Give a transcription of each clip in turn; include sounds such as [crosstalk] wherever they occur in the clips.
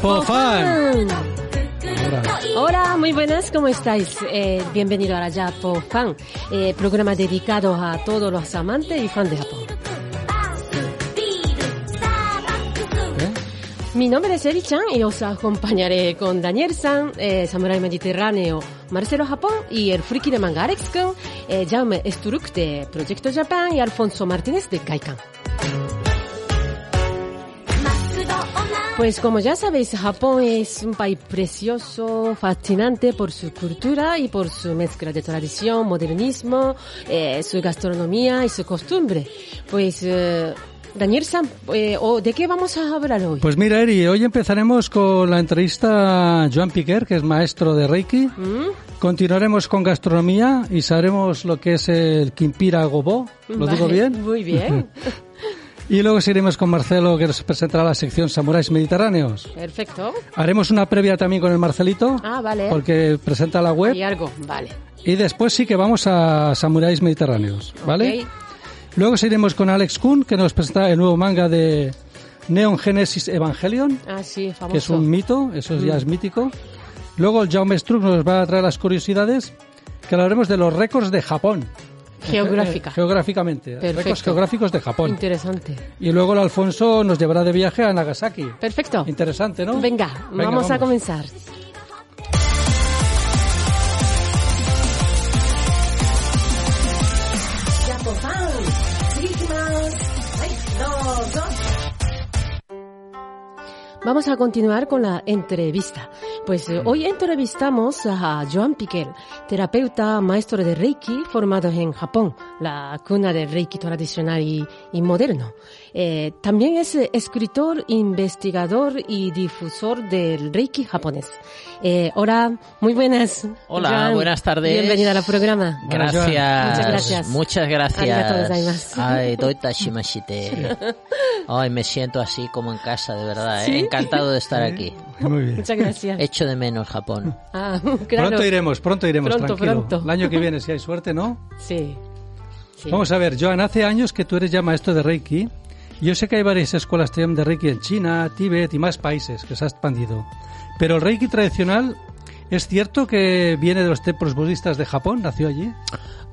Japofan. Hola, muy buenas, ¿cómo estáis? Eh, bienvenido a la Japo Fan, eh, programa dedicado a todos los amantes y fans de Japón. Mi nombre es Eri-chan y os acompañaré con Daniel-san, eh, Samurai Mediterráneo, Marcelo Japón y el friki de manga Alex-kun, Jaume Sturuk de Proyecto Japan y Alfonso Martínez de Kaikan. Pues como ya sabéis, Japón es un país precioso, fascinante por su cultura y por su mezcla de tradición, modernismo, eh, su gastronomía y su costumbre. Pues, eh, Daniel San, eh, ¿o ¿de qué vamos a hablar hoy? Pues mira, Eri, hoy empezaremos con la entrevista a Joan Piquer, que es maestro de Reiki. ¿Mm? Continuaremos con gastronomía y sabremos lo que es el Kimpira Gobo. ¿Lo digo Vale, bien? Muy bien. [laughs] Y luego seguiremos con Marcelo, que nos presentará la sección Samuráis Mediterráneos. Perfecto. Haremos una previa también con el Marcelito, Ah, vale. porque presenta la web. Y algo, vale. Y después sí que vamos a Samuráis Mediterráneos, ¿vale? Ok. Luego seguiremos con Alex Kuhn, que nos presenta el nuevo manga de Neon Genesis Evangelion. Ah, sí, famoso. que es un mito, eso ya es mítico. Luego el Jaume Struck nos va a traer las curiosidades, que hablaremos de los récords de Japón. Geográfica. Geográficamente, Perfecto. récords geográficos de Japón. Interesante. Y luego el Alfonso nos llevará de viaje a Nagasaki. Perfecto. Interesante, ¿no? Venga, Venga, vamos, a comenzar. Vamos a continuar con la entrevista. Pues eh, hoy entrevistamos a Joan Piquel, terapeuta maestro de Reiki formado en Japón, la cuna del Reiki tradicional y, y moderno. Eh, también es eh, escritor, investigador y difusor del Reiki japonés. Eh, hola, muy buenas. Hola, Joan. buenas tardes. Bienvenida al programa. Gracias. Muchas gracias. Muchas gracias. Ay. [laughs] Ay, me siento así como en casa, de verdad. ¿eh? ¿Sí? Encantado de estar aquí. Muy bien. Muchas gracias. Echo de menos Japón. [laughs] Ah, claro. Pronto iremos, pronto iremos, Pronto, tranquilo. pronto. El año que viene, si hay suerte, ¿no? Sí. sí. Vamos a ver, Joan, hace años que tú eres ya maestro de Reiki. Yo sé que hay varias escuelas de Reiki en China, Tíbet y más países que se ha expandido. Pero el Reiki tradicional, ¿es cierto que viene de los templos budistas de Japón? ¿Nació allí?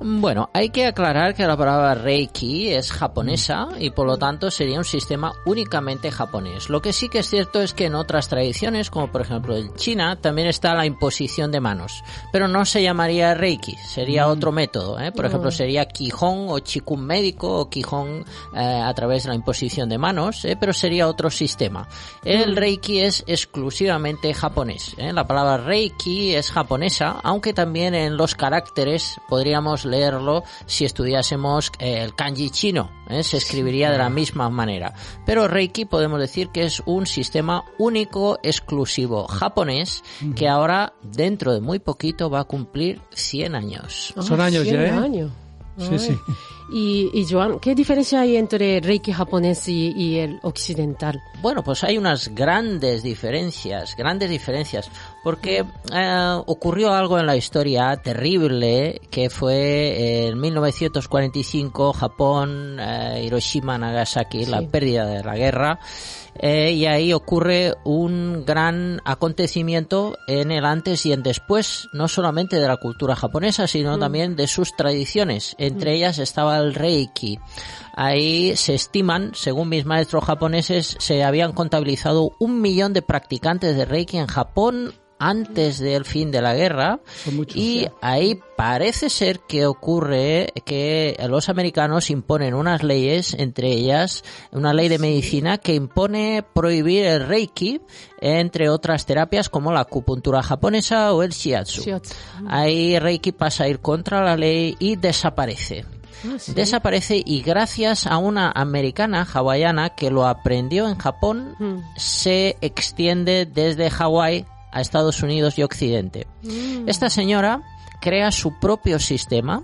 Bueno, hay que aclarar que la palabra Reiki es japonesa y por lo tanto sería un sistema únicamente japonés. Lo que sí que es cierto es que en otras tradiciones, como por ejemplo en China, también está la imposición de manos, pero no se llamaría Reiki, sería otro método. ¿eh? Por ejemplo, sería Quijón o Chikun médico o Quijón eh, a través de la imposición de manos, ¿eh? pero sería otro sistema. El Reiki es exclusivamente japonés. ¿eh? La palabra Reiki es japonesa, aunque también en los caracteres podríamos leerlo si estudiásemos eh, el kanji chino. ¿eh? Se escribiría de la misma manera. Pero Reiki podemos decir que es un sistema único, exclusivo japonés, que ahora dentro de muy poquito va a cumplir 100 años. Ah, Son años ya, 100 ¿eh? años. Sí, sí. Y, y Joan, ¿qué diferencia hay entre Reiki japonés y, y el occidental? Bueno, pues hay unas grandes diferencias, grandes diferencias, porque eh, ocurrió algo en la historia terrible que fue en 1945 Japón, eh, Hiroshima, Nagasaki, la pérdida de la guerra. eh, y ahí ocurre un gran acontecimiento en el antes y en después, no solamente de la cultura japonesa, sino también de sus tradiciones. Entre ellas estaba el Reiki. Ahí se estiman, según mis maestros japoneses, se habían contabilizado un millón de practicantes de Reiki en Japón antes del fin de la guerra muchos, y sí. ahí parece ser que ocurre que los americanos imponen unas leyes, entre ellas una ley de medicina que impone prohibir el reiki, entre otras terapias como la acupuntura japonesa o el shiatsu. Shiatsu. Ahí reiki pasa a ir contra la ley y desaparece. Ah, sí. desaparece y gracias a una americana hawaiana que lo aprendió en Japón, Mm. se extiende desde Hawái a Estados Unidos y Occidente. Mm. Esta señora crea su propio sistema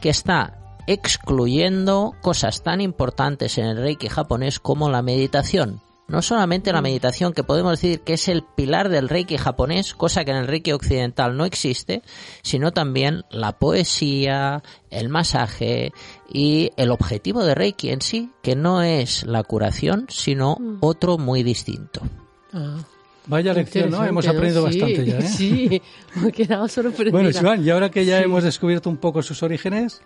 que está excluyendo cosas tan importantes en el Reiki japonés como la meditación. No solamente la meditación, que podemos decir que es el pilar del Reiki japonés, cosa que en el Reiki occidental no existe, sino también la poesía, el masaje y el objetivo de Reiki en sí, que no es la curación, sino otro muy distinto. Ah, Vaya lección, ¿no? Hemos aprendido Sí, bastante ya, ¿eh? [laughs] Sí, me he quedado sorprendida. Bueno, Joan, y ahora que ya Sí. hemos descubierto un poco sus orígenes,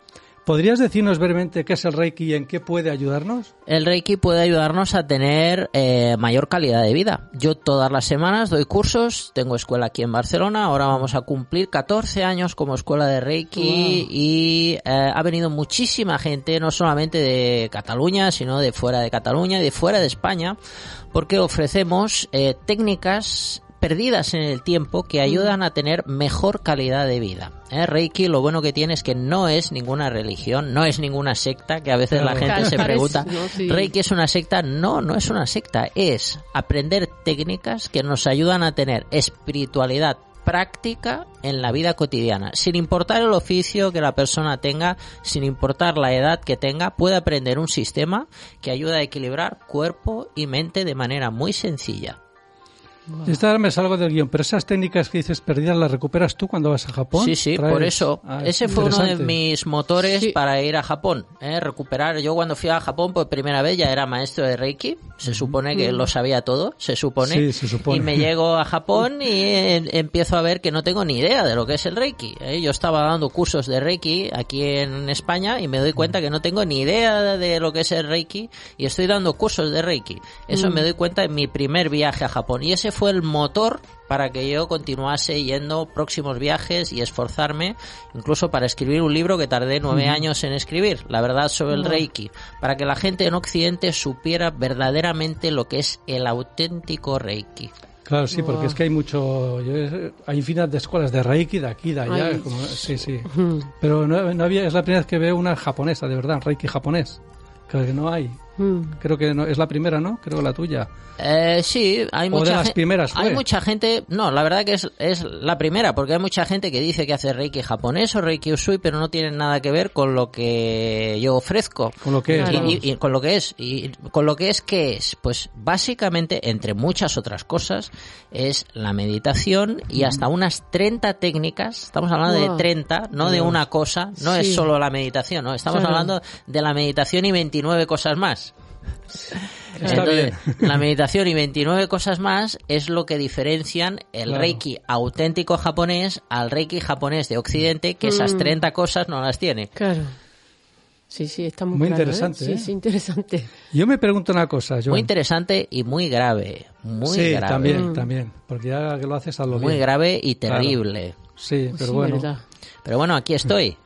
¿podrías decirnos brevemente qué es el Reiki y en qué puede ayudarnos? El Reiki puede ayudarnos a tener eh, mayor calidad de vida. Yo todas las semanas doy cursos, tengo escuela aquí en Barcelona, ahora vamos a cumplir 14 años como escuela de Reiki y eh, ha venido muchísima gente, no solamente de Cataluña, sino de fuera de Cataluña y de fuera de España, porque ofrecemos eh, técnicas perdidas en el tiempo que ayudan a tener mejor calidad de vida. ¿eh? Reiki lo bueno que tiene es que no es ninguna religión, no es ninguna secta, que a veces la gente Claro, se pregunta, ¿no? Sí. ¿Reiki es una secta? No, no es una secta, es aprender técnicas que nos ayudan a tener espiritualidad práctica en la vida cotidiana, sin importar el oficio que la persona tenga, sin importar la edad que tenga, puede aprender un sistema que ayuda a equilibrar cuerpo y mente de manera muy sencilla. Esta ahora me salgo del guion, pero esas técnicas que dices perdidas las recuperas tú cuando vas a Japón. Sí, sí, ¿Traes? por eso. Ah, Ese fue uno de mis motores Sí. para ir a Japón. ¿eh? Recuperar. Yo cuando fui a Japón por primera vez ya era maestro de Reiki. Se supone que lo sabía todo, se supone. Sí, se supone. Y me llego a Japón [laughs] y eh, empiezo a ver que no tengo ni idea de lo que es el Reiki. ¿eh? Yo estaba dando cursos de Reiki aquí en España y me doy cuenta que no tengo ni idea de lo que es el Reiki y estoy dando cursos de Reiki. Eso me doy cuenta en mi primer viaje a Japón. Y ese fue el motor para que yo continuase yendo próximos viajes y esforzarme, incluso para escribir un libro que tardé nueve años en escribir, la verdad sobre el Reiki, para que la gente en Occidente supiera verdaderamente lo que es el auténtico Reiki. Claro, sí, porque es que hay mucho, hay infinidad de escuelas de Reiki, de aquí, de allá, Ay. como- sí, sí. Pero no, no había, es la primera vez que veo una japonesa, de verdad, Reiki japonés. Creo que no hay. Mm. Creo que no, es la primera, ¿no? Creo la tuya. Eh, sí, hay O mucha de las primeras Hay mucha gente, no, la verdad que es, es la primera, porque hay mucha gente que dice que hace Reiki japonés o Reiki Usui, pero no tienen nada que ver con lo que yo ofrezco. Con lo que es, Y- y, y con lo que es. Y con lo que es, ¿qué es? Pues básicamente, entre muchas otras cosas, es la meditación y hasta unas 30 técnicas, estamos hablando Wow. de 30, no de una cosa, no Sí. es solo la meditación, no, estamos Claro. hablando de la meditación y 29 cosas más. Está Entonces, bien. [laughs] la meditación y 29 cosas más es lo que diferencian el Claro. Reiki auténtico japonés al Reiki japonés de Occidente, que esas Mm. 30 cosas no las tiene. Claro. Sí, sí, está muy, Muy claro, ¿eh? interesante, Sí, ¿eh? sí, interesante. Yo me pregunto una cosa, Joan. Muy interesante y muy grave. Muy sí, grave. también, Mm. también. Porque ya que lo haces, hazlo Muy bien. grave y Claro. terrible. Sí, pero sí, bueno. verdad. Pero bueno, aquí estoy.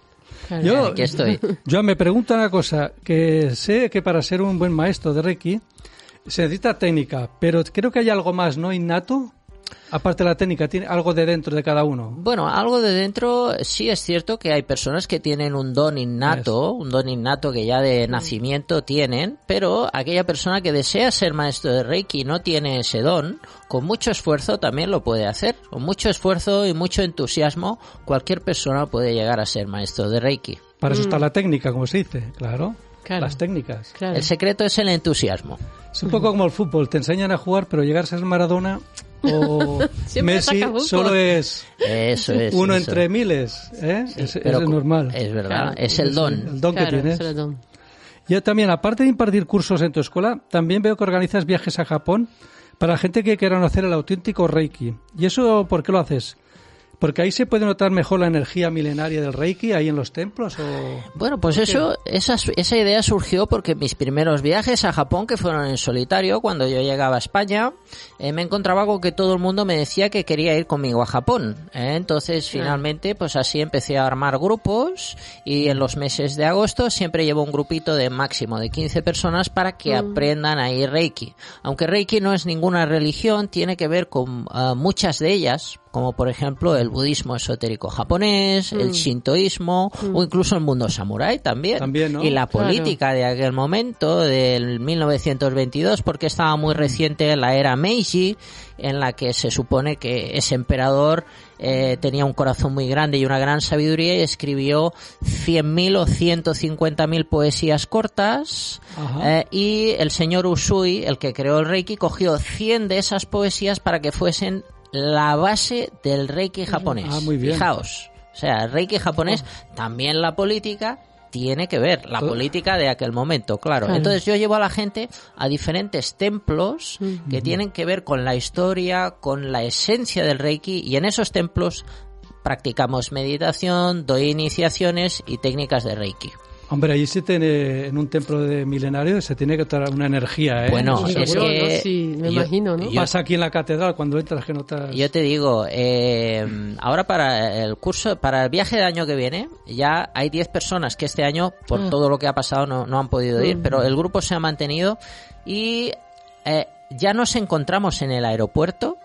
Claro. Yo, Aquí estoy. [laughs] yo me pregunto una cosa, que sé que para ser un buen maestro de Reiki se necesita técnica, pero creo que hay algo más, ¿no? Innato. Aparte de la técnica, tiene algo de dentro de cada uno. Bueno, algo de dentro, sí es cierto que hay personas que tienen un don innato, un don innato que ya de nacimiento tienen, pero aquella persona que desea ser maestro de Reiki y no tiene ese don, con mucho esfuerzo también lo puede hacer. Con mucho esfuerzo y mucho entusiasmo, cualquier persona puede llegar a ser maestro de Reiki. Para eso está la técnica, como se dice, claro. Claro. Las técnicas. Claro. El secreto es el entusiasmo. Es un poco como el fútbol, te enseñan a jugar, pero llegar a ser Maradona o [laughs] Messi solo es Eso es. uno eso. entre miles, ¿eh? es, Pero es normal. Es verdad, Claro. es el don. El don Claro, que tienes. es el don. Ya también, aparte de impartir cursos en tu escuela, también veo que organizas viajes a Japón para gente que quiera conocer el auténtico Reiki. ¿Y eso por qué lo haces? Porque ahí se puede notar mejor la energía milenaria del Reiki, ahí en los templos, o... Bueno, pues eso, esa, esa idea surgió porque mis primeros viajes a Japón, que fueron en solitario, cuando yo llegaba a España, eh, me encontraba con que todo el mundo me decía que quería ir conmigo a Japón. ¿eh? Entonces, finalmente, pues así empecé a armar grupos y en los meses de agosto siempre llevo un grupito de máximo de 15 personas para que aprendan ahí Reiki. Aunque Reiki no es ninguna religión, tiene que ver con ah, muchas de ellas como por ejemplo el budismo esotérico japonés, el shintoísmo o incluso el mundo samurái también. También, ¿no? Y la Claro. política de aquel momento, del 1922, porque estaba muy reciente la era Meiji, en la que se supone que ese emperador eh, tenía un corazón muy grande y una gran sabiduría y escribió 100.000 o 150.000 poesías cortas eh, y el señor Usui, el que creó el Reiki, cogió 100 de esas poesías para que fuesen la base del Reiki japonés. Ah, muy bien. Fijaos. O sea, el Reiki japonés, también la política tiene que ver, la Todo- política de aquel momento, claro. Claro. Entonces yo llevo a la gente a diferentes templos que tienen que ver con la historia, con la esencia del Reiki y en esos templos practicamos meditación, doy iniciaciones y técnicas de Reiki. Hombre, allí se tiene, en un templo de milenario, se tiene que traer una energía, ¿eh? Bueno, Eso es que ¿no? Sí, me yo- imagino, ¿no? yo- Pasa aquí en la catedral cuando entras que notas... Yo te digo, eh, ahora para el curso, para el viaje del año que viene, ya hay 10 personas que este año, por Ah. todo lo que ha pasado, no, no han podido ir, pero el grupo se ha mantenido y eh, ya nos encontramos en el aeropuerto.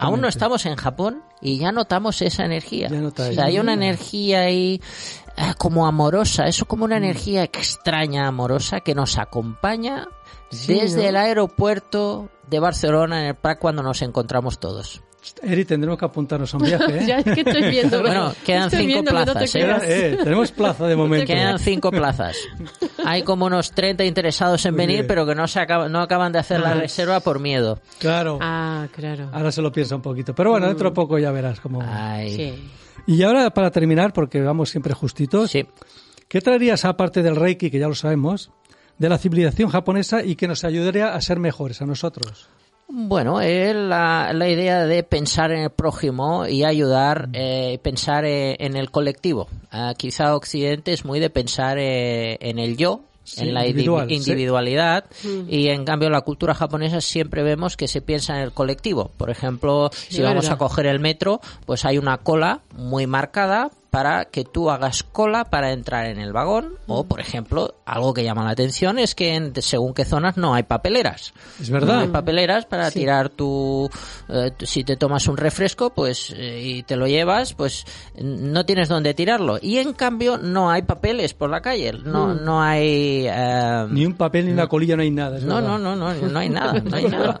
Aún no estamos en Japón y ya notamos esa energía. Ya o notáis. sea, hay una energía ahí como amorosa, eso como una energía extraña, amorosa, que nos acompaña Sí, desde ¿no? el aeropuerto de Barcelona en el Prat cuando nos encontramos todos. Eri, tendremos que apuntarnos a un viaje, ¿eh? [laughs] ya es que estoy viendo. [laughs] Bueno, quedan estoy cinco viendo que no te plazas, ¿eh? Eh, tenemos plaza de [laughs] momento. Quedan cinco plazas. Hay como unos 30 interesados en Muy venir, bien. pero que no se acaba- no acaban de hacer la reserva por miedo. Claro. Ah, claro. Ahora se lo piensa un poquito. Pero bueno, dentro de poco ya verás cómo... Ay, Sí. Y ahora, para terminar, porque vamos siempre justitos, sí. ¿qué traerías aparte del Reiki, que ya lo sabemos, de la civilización japonesa y que nos ayudaría a ser mejores a nosotros? Bueno, es la, la idea de pensar en el prójimo y ayudar, eh, pensar eh, en el colectivo. Ah, quizá Occidente es muy de pensar eh, en el yo, Sí, en la sí. individualidad, y en cambio la cultura japonesa siempre vemos que se piensa en el colectivo. Por ejemplo, si vamos a coger el metro, pues hay una cola muy marcada para que tú hagas cola para entrar en el vagón o por ejemplo algo que llama la atención es que en según qué zonas no hay papeleras. Es no verdad. hay papeleras para tirar tu, eh, tu- si te tomas un refresco pues eh, y te lo llevas pues no tienes dónde tirarlo. Y en cambio no hay papeles por la calle. No no hay eh, Ni un papel ni una colilla, no hay nada. no, no, no, no, no hay nada, no hay [laughs] nada.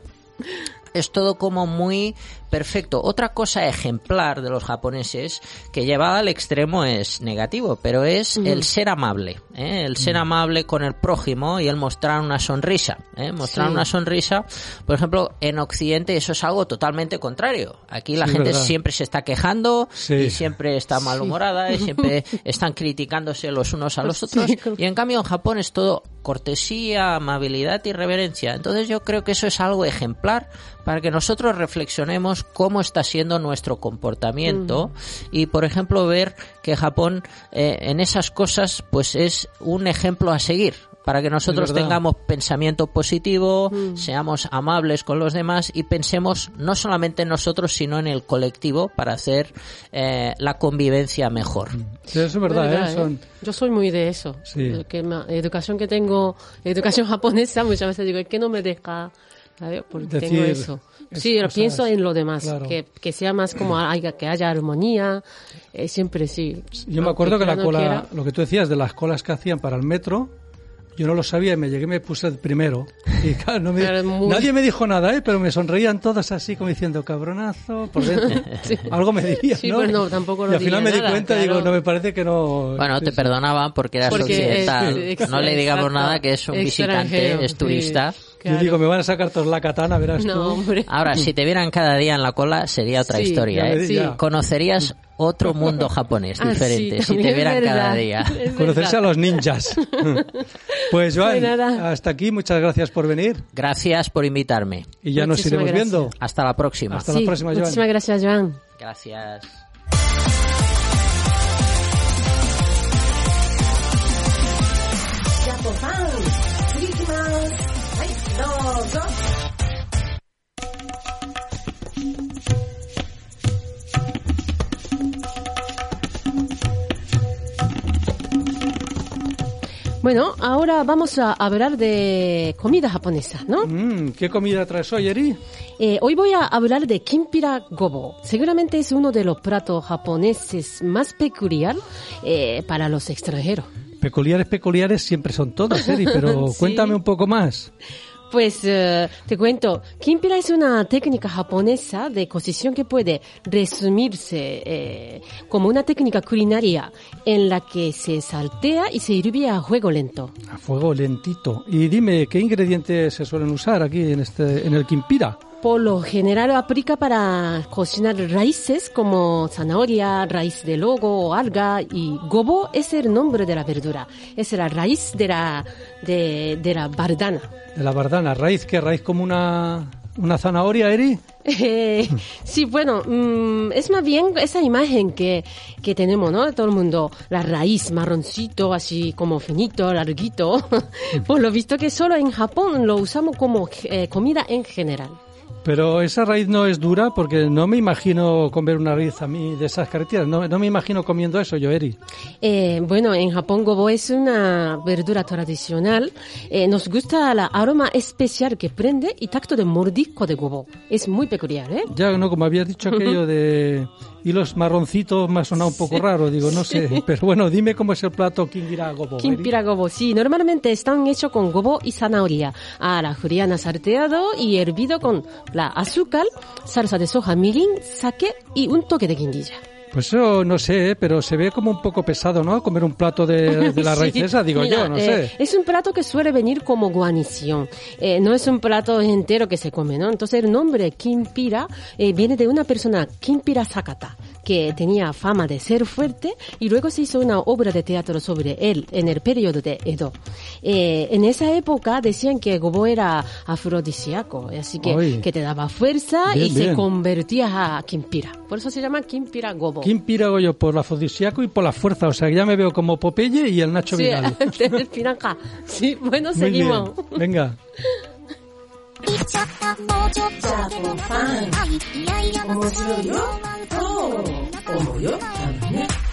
Es todo como muy perfecto. Otra cosa ejemplar de los japoneses que llevada al extremo es negativo, pero es el ser amable, ¿eh? el ser amable con el prójimo y el mostrar una sonrisa. ¿eh? Mostrar Sí. una sonrisa, por ejemplo, en Occidente eso es algo totalmente contrario. Aquí la Sí, gente verdad. siempre se está quejando Sí. y siempre está malhumorada y siempre [laughs] están criticándose los unos a los otros. Y en cambio en Japón es todo cortesía, amabilidad y reverencia. Entonces yo creo que eso es algo ejemplar para que nosotros reflexionemos cómo está siendo nuestro comportamiento y por ejemplo ver que Japón eh, en esas cosas pues es un ejemplo a seguir para que nosotros tengamos pensamiento positivo, seamos amables con los demás y pensemos no solamente en nosotros sino en el colectivo para hacer eh, la convivencia mejor. Sí, eso es verdad, Verdad, ¿eh? ¿eh? Son... Yo soy muy de eso. Sí. Que ma- educación que tengo, educación [laughs] japonesa, muchas veces digo, es que no me deja, ¿sabes? Porque Decir tengo eso. Sí, pero pienso en lo demás, Claro. que, que sea más como haya, que haya armonía, eh, siempre sí. Yo me acuerdo que la quiera, no cola, quiera. lo que tú decías de las colas que hacían para el metro, yo no lo sabía y me llegué y me puse el primero. [laughs] Y claro, no me- muy- nadie me dijo nada, ¿eh? pero me sonreían todos así como diciendo cabronazo por dentro. [laughs] Algo me dirían, Sí, ¿no? pero no, tampoco y al final me di nada, cuenta, digo, claro. no me parece que no. Bueno, te perdonaban porque eras Porque occidental. es- no le digamos exacto. nada que es un visitante, es turista. sí, Yo digo, me van a sacar todos la katana, verás No, tú. hombre. Ahora, si te vieran cada día en la cola, sería otra Sí, historia. ¿eh? Conocerías otro [laughs] mundo japonés Ah, sí, diferente si te vieran cada día. Conocerse a los ninjas. [laughs] pues Joan, Pues nada. hasta aquí, muchas gracias por venir. Gracias por invitarme. Y ya nos iremos gracias. viendo. Hasta la próxima. Hasta la próxima, Joan. Muchísimas gracias, Joan. Gracias. Bueno, ahora vamos a hablar de comida japonesa, ¿no? Mm, ¿Qué comida traes hoy, Eri? Eh, hoy voy a hablar de kimpira gobo. Seguramente es uno de los platos japoneses más peculiar eh, para los extranjeros. Peculiares, peculiares siempre son todos, Eri, pero [laughs] Sí. cuéntame un poco más. Pues eh, te cuento, kimpira es una técnica japonesa de cocción que puede resumirse eh, como una técnica culinaria en la que se saltea y se hirvía a fuego lento. A fuego lentito. Y dime, ¿qué ingredientes se suelen usar aquí en este, en el Kimpira? Por lo general aplica para cocinar raíces como zanahoria, raíz de logo o alga y gobo es el nombre de la verdura. Es la raíz de la, de, de la bardana. De la bardana, raíz, ¿qué raíz como una, una zanahoria, Eri? Eh, sí, bueno, mm, es más bien esa imagen que, que tenemos, ¿no? Todo el mundo, la raíz marroncito, así como finito, larguito. [laughs] Por lo visto que solo en Japón lo usamos como eh, comida en general. Pero esa raíz no es dura porque no me imagino comer una raíz a mí de esas características. No, no me imagino comiendo eso yo, Eri. Eh, bueno, en Japón gobo es una verdura tradicional. Eh, nos gusta el aroma especial que prende y tacto de mordisco de gobo. Es muy peculiar, ¿eh? Ya, no, como habías dicho aquello de hilos marroncitos me ha sonado un poco raro, digo, no sé. Pero bueno, dime cómo es el plato Kingira Gobo. Kimpira gobo, sí, normalmente están hechos con gobo y zanahoria. A la juliana salteado y hervido con la azúcar, salsa de soja, mirin, sake y un toque de guindilla. Pues eso no sé, ¿eh? pero se ve como un poco pesado, ¿no? Comer un plato de, [laughs] de la raíz Sí, esa, digo mira, yo, no eh, sé. Es un plato que suele venir como guarnición. Eh, no es un plato entero que se come, ¿no? Entonces el nombre Kimpira eh, viene de una persona, Kimpira Sakata, que tenía fama de ser fuerte y luego se hizo una obra de teatro sobre él en el periodo de Edo. Eh, en esa época decían que Gobo era afrodisíaco, así que, que te daba fuerza Bien, y se bien. convertía a Kimpira. Por eso se llama Kimpira Gobo. Kimpira hago yo por lo afrodisíaco y por la fuerza, o sea, ya me veo como Popeye y el Nacho Sí, Vidal. [laughs] del piranja. Sí, bueno, Muy bien, seguimos. venga. ちゃったもうちょっと。でもないいやいや面白いよ。そう。思うよ。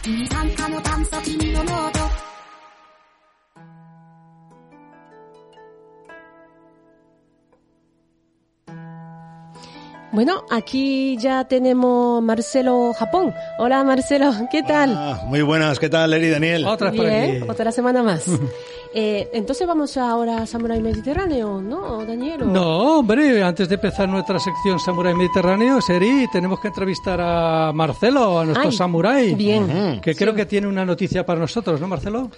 君参加の炭素君のノー Bueno, aquí ya tenemos Marcelo Japón. Hola Marcelo, [laughs] ¿qué tal? Ah, muy buenas, ¿qué tal, Eri Daniel? Otra por Bien, aquí. otra semana más. [laughs] Eh, entonces vamos ahora a Samurai Mediterráneo, ¿no, Daniel? ¿O- No, hombre, antes de empezar nuestra sección Samurai Mediterráneo, Seri, tenemos que entrevistar a Marcelo, a nuestro Ay, Samurai. bien. Que creo que tiene una noticia para nosotros, ¿no, Marcelo?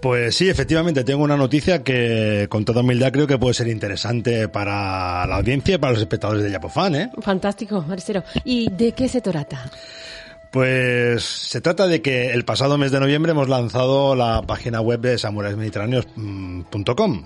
Pues sí, efectivamente, tengo una noticia que, con toda humildad, creo que puede ser interesante para la audiencia y para los espectadores de Yapofan, ¿eh? Fantástico, Marcelo. ¿Y de qué se trata? Pues se trata de que el pasado mes de noviembre hemos lanzado la página web de samuraismediterráneos.com,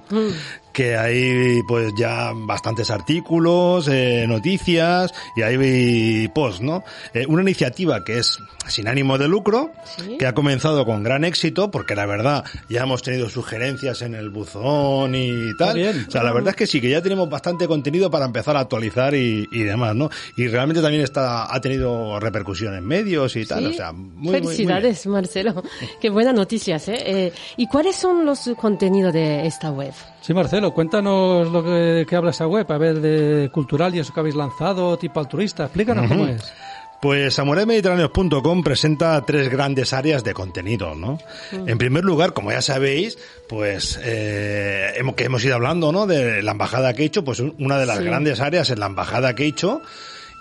que hay pues ya bastantes artículos, eh, noticias y hay posts, ¿no? Eh, una iniciativa que es sin ánimo de lucro, Sí. que ha comenzado con gran éxito, porque la verdad ya hemos tenido sugerencias en el buzón y tal. bien. O sea, la verdad es que sí, que ya tenemos bastante contenido para empezar a actualizar y, y demás, ¿no? Y realmente también está, ha tenido repercusión en medios y tal, Sí. o sea, muy, muy- muy bien. Felicidades, Marcelo. Qué buenas noticias, ¿eh? Eh, ¿Y cuáles son los contenidos de esta web? Sí, Marcelo, cuéntanos lo que, que habla esa web, a ver, de cultural y eso que habéis lanzado, tipo altruista. Explícanos cómo es. Pues samuraimediterráneos.com presenta tres grandes áreas de contenido, ¿no? En primer lugar, como ya sabéis, pues eh, hemos, que hemos ido hablando, ¿no? De la embajada que he hecho, pues una de las Sí. grandes áreas es la embajada que he hecho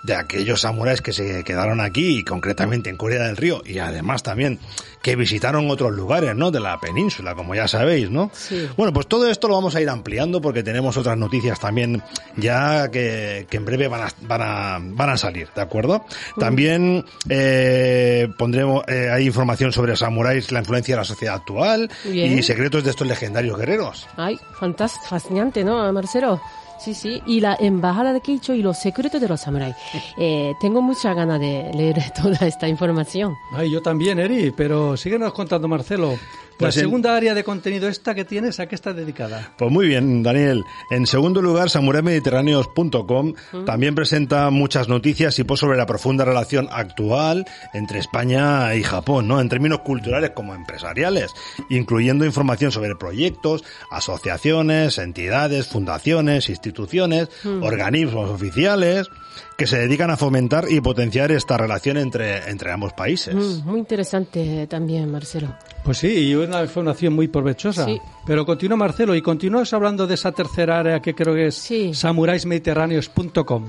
de aquellos samuráis que se quedaron aquí, y concretamente en Corea del Río, y además también que visitaron otros lugares, ¿no? De la península, como ya sabéis, ¿no? Sí. Bueno, pues todo esto lo vamos a ir ampliando porque tenemos otras noticias también ya que, que en breve van a, van a, van a salir, ¿de acuerdo? También eh, pondremos, eh, hay información sobre samuráis, la influencia de la sociedad actual Bien. y secretos de estos legendarios guerreros. Ay, fantástico, fascinante, ¿no, Marcelo? Sí, sí. Y la embajada de Keicho y los secretos de los samuráis. Eh, tengo mucha ganas de leer [laughs] toda esta información. Ay, yo también, Eri, pero síguenos contando, Marcelo. Pues la en- segunda área de contenido esta que tienes, ¿a qué está dedicada? Pues muy bien, Daniel. En segundo lugar, samuraimediterráneos.com también presenta muchas noticias y post sobre la profunda relación actual entre España y Japón, ¿no? En términos culturales como empresariales, incluyendo información sobre proyectos, asociaciones, entidades, fundaciones, instituciones, organismos oficiales que se dedican a fomentar y potenciar esta relación entre, entre ambos países. Mm, muy interesante también, Marcelo. Pues sí, y una información muy provechosa. Sí. Pero continúa Marcelo y continúas hablando de esa tercera área que creo que es Sí. samuraismediterráneos.com.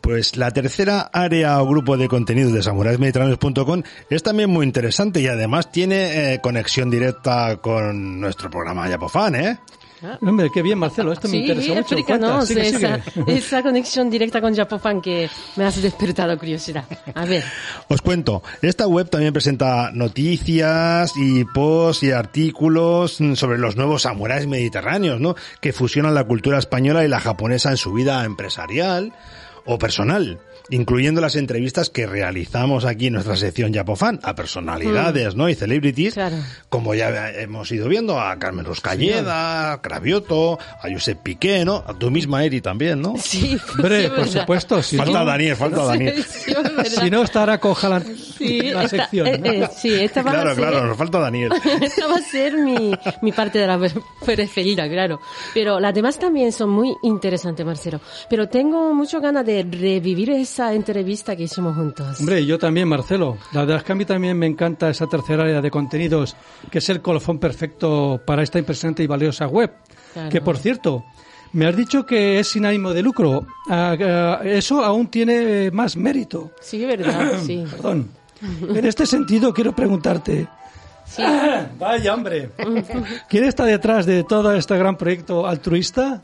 Pues la tercera área o grupo de contenidos de samuraismediterráneos.com es también muy interesante y además tiene eh, conexión directa con nuestro programa Yapofan, ¿eh? Hombre, qué bien Marcelo, esto me Sí, interesa mucho. explícanos sigue, esa, sigue. [laughs] esa conexión directa con Japofan que me has despertado curiosidad. A ver. Os cuento, esta web también presenta noticias y posts y artículos sobre los nuevos samuráis mediterráneos, ¿no? Que fusionan la cultura española y la japonesa en su vida empresarial o personal, incluyendo las entrevistas que realizamos aquí en nuestra sección Japofan a personalidades, ¿no? Y celebrities, Claro. como ya hemos ido viendo a Carmen Ruscalleda, a Cravioto, a Josep Piqué, ¿no? A tú misma, Eri, también, ¿no? Sí, Hombre, sí, por verdad. supuesto, si Falta no, Daniel, falta Daniel. Sí, si no estará coja la, Sí, la esta- sección. eh, ¿no? eh, sí, esta va Claro, a ser, claro, nos falta Daniel. [laughs] esta va a ser mi, mi parte de la preferida, claro. Pero las demás también son muy interesantes, Marcelo. Pero tengo mucho ganas de revivir esa entrevista que hicimos juntos. Hombre, yo también, Marcelo. La verdad es que a mí también me encanta esa tercera área de contenidos, que es el colofón perfecto para esta impresionante y valiosa web. Claro. Que, por cierto, me has dicho que es sin ánimo de lucro. Ah, ah, eso aún tiene más mérito. Sí, verdad, [clears throat] sí. Perdón. En este sentido, quiero preguntarte. Sí. [clears throat] Vaya, hombre. ¿Quién está detrás de todo este gran proyecto altruista?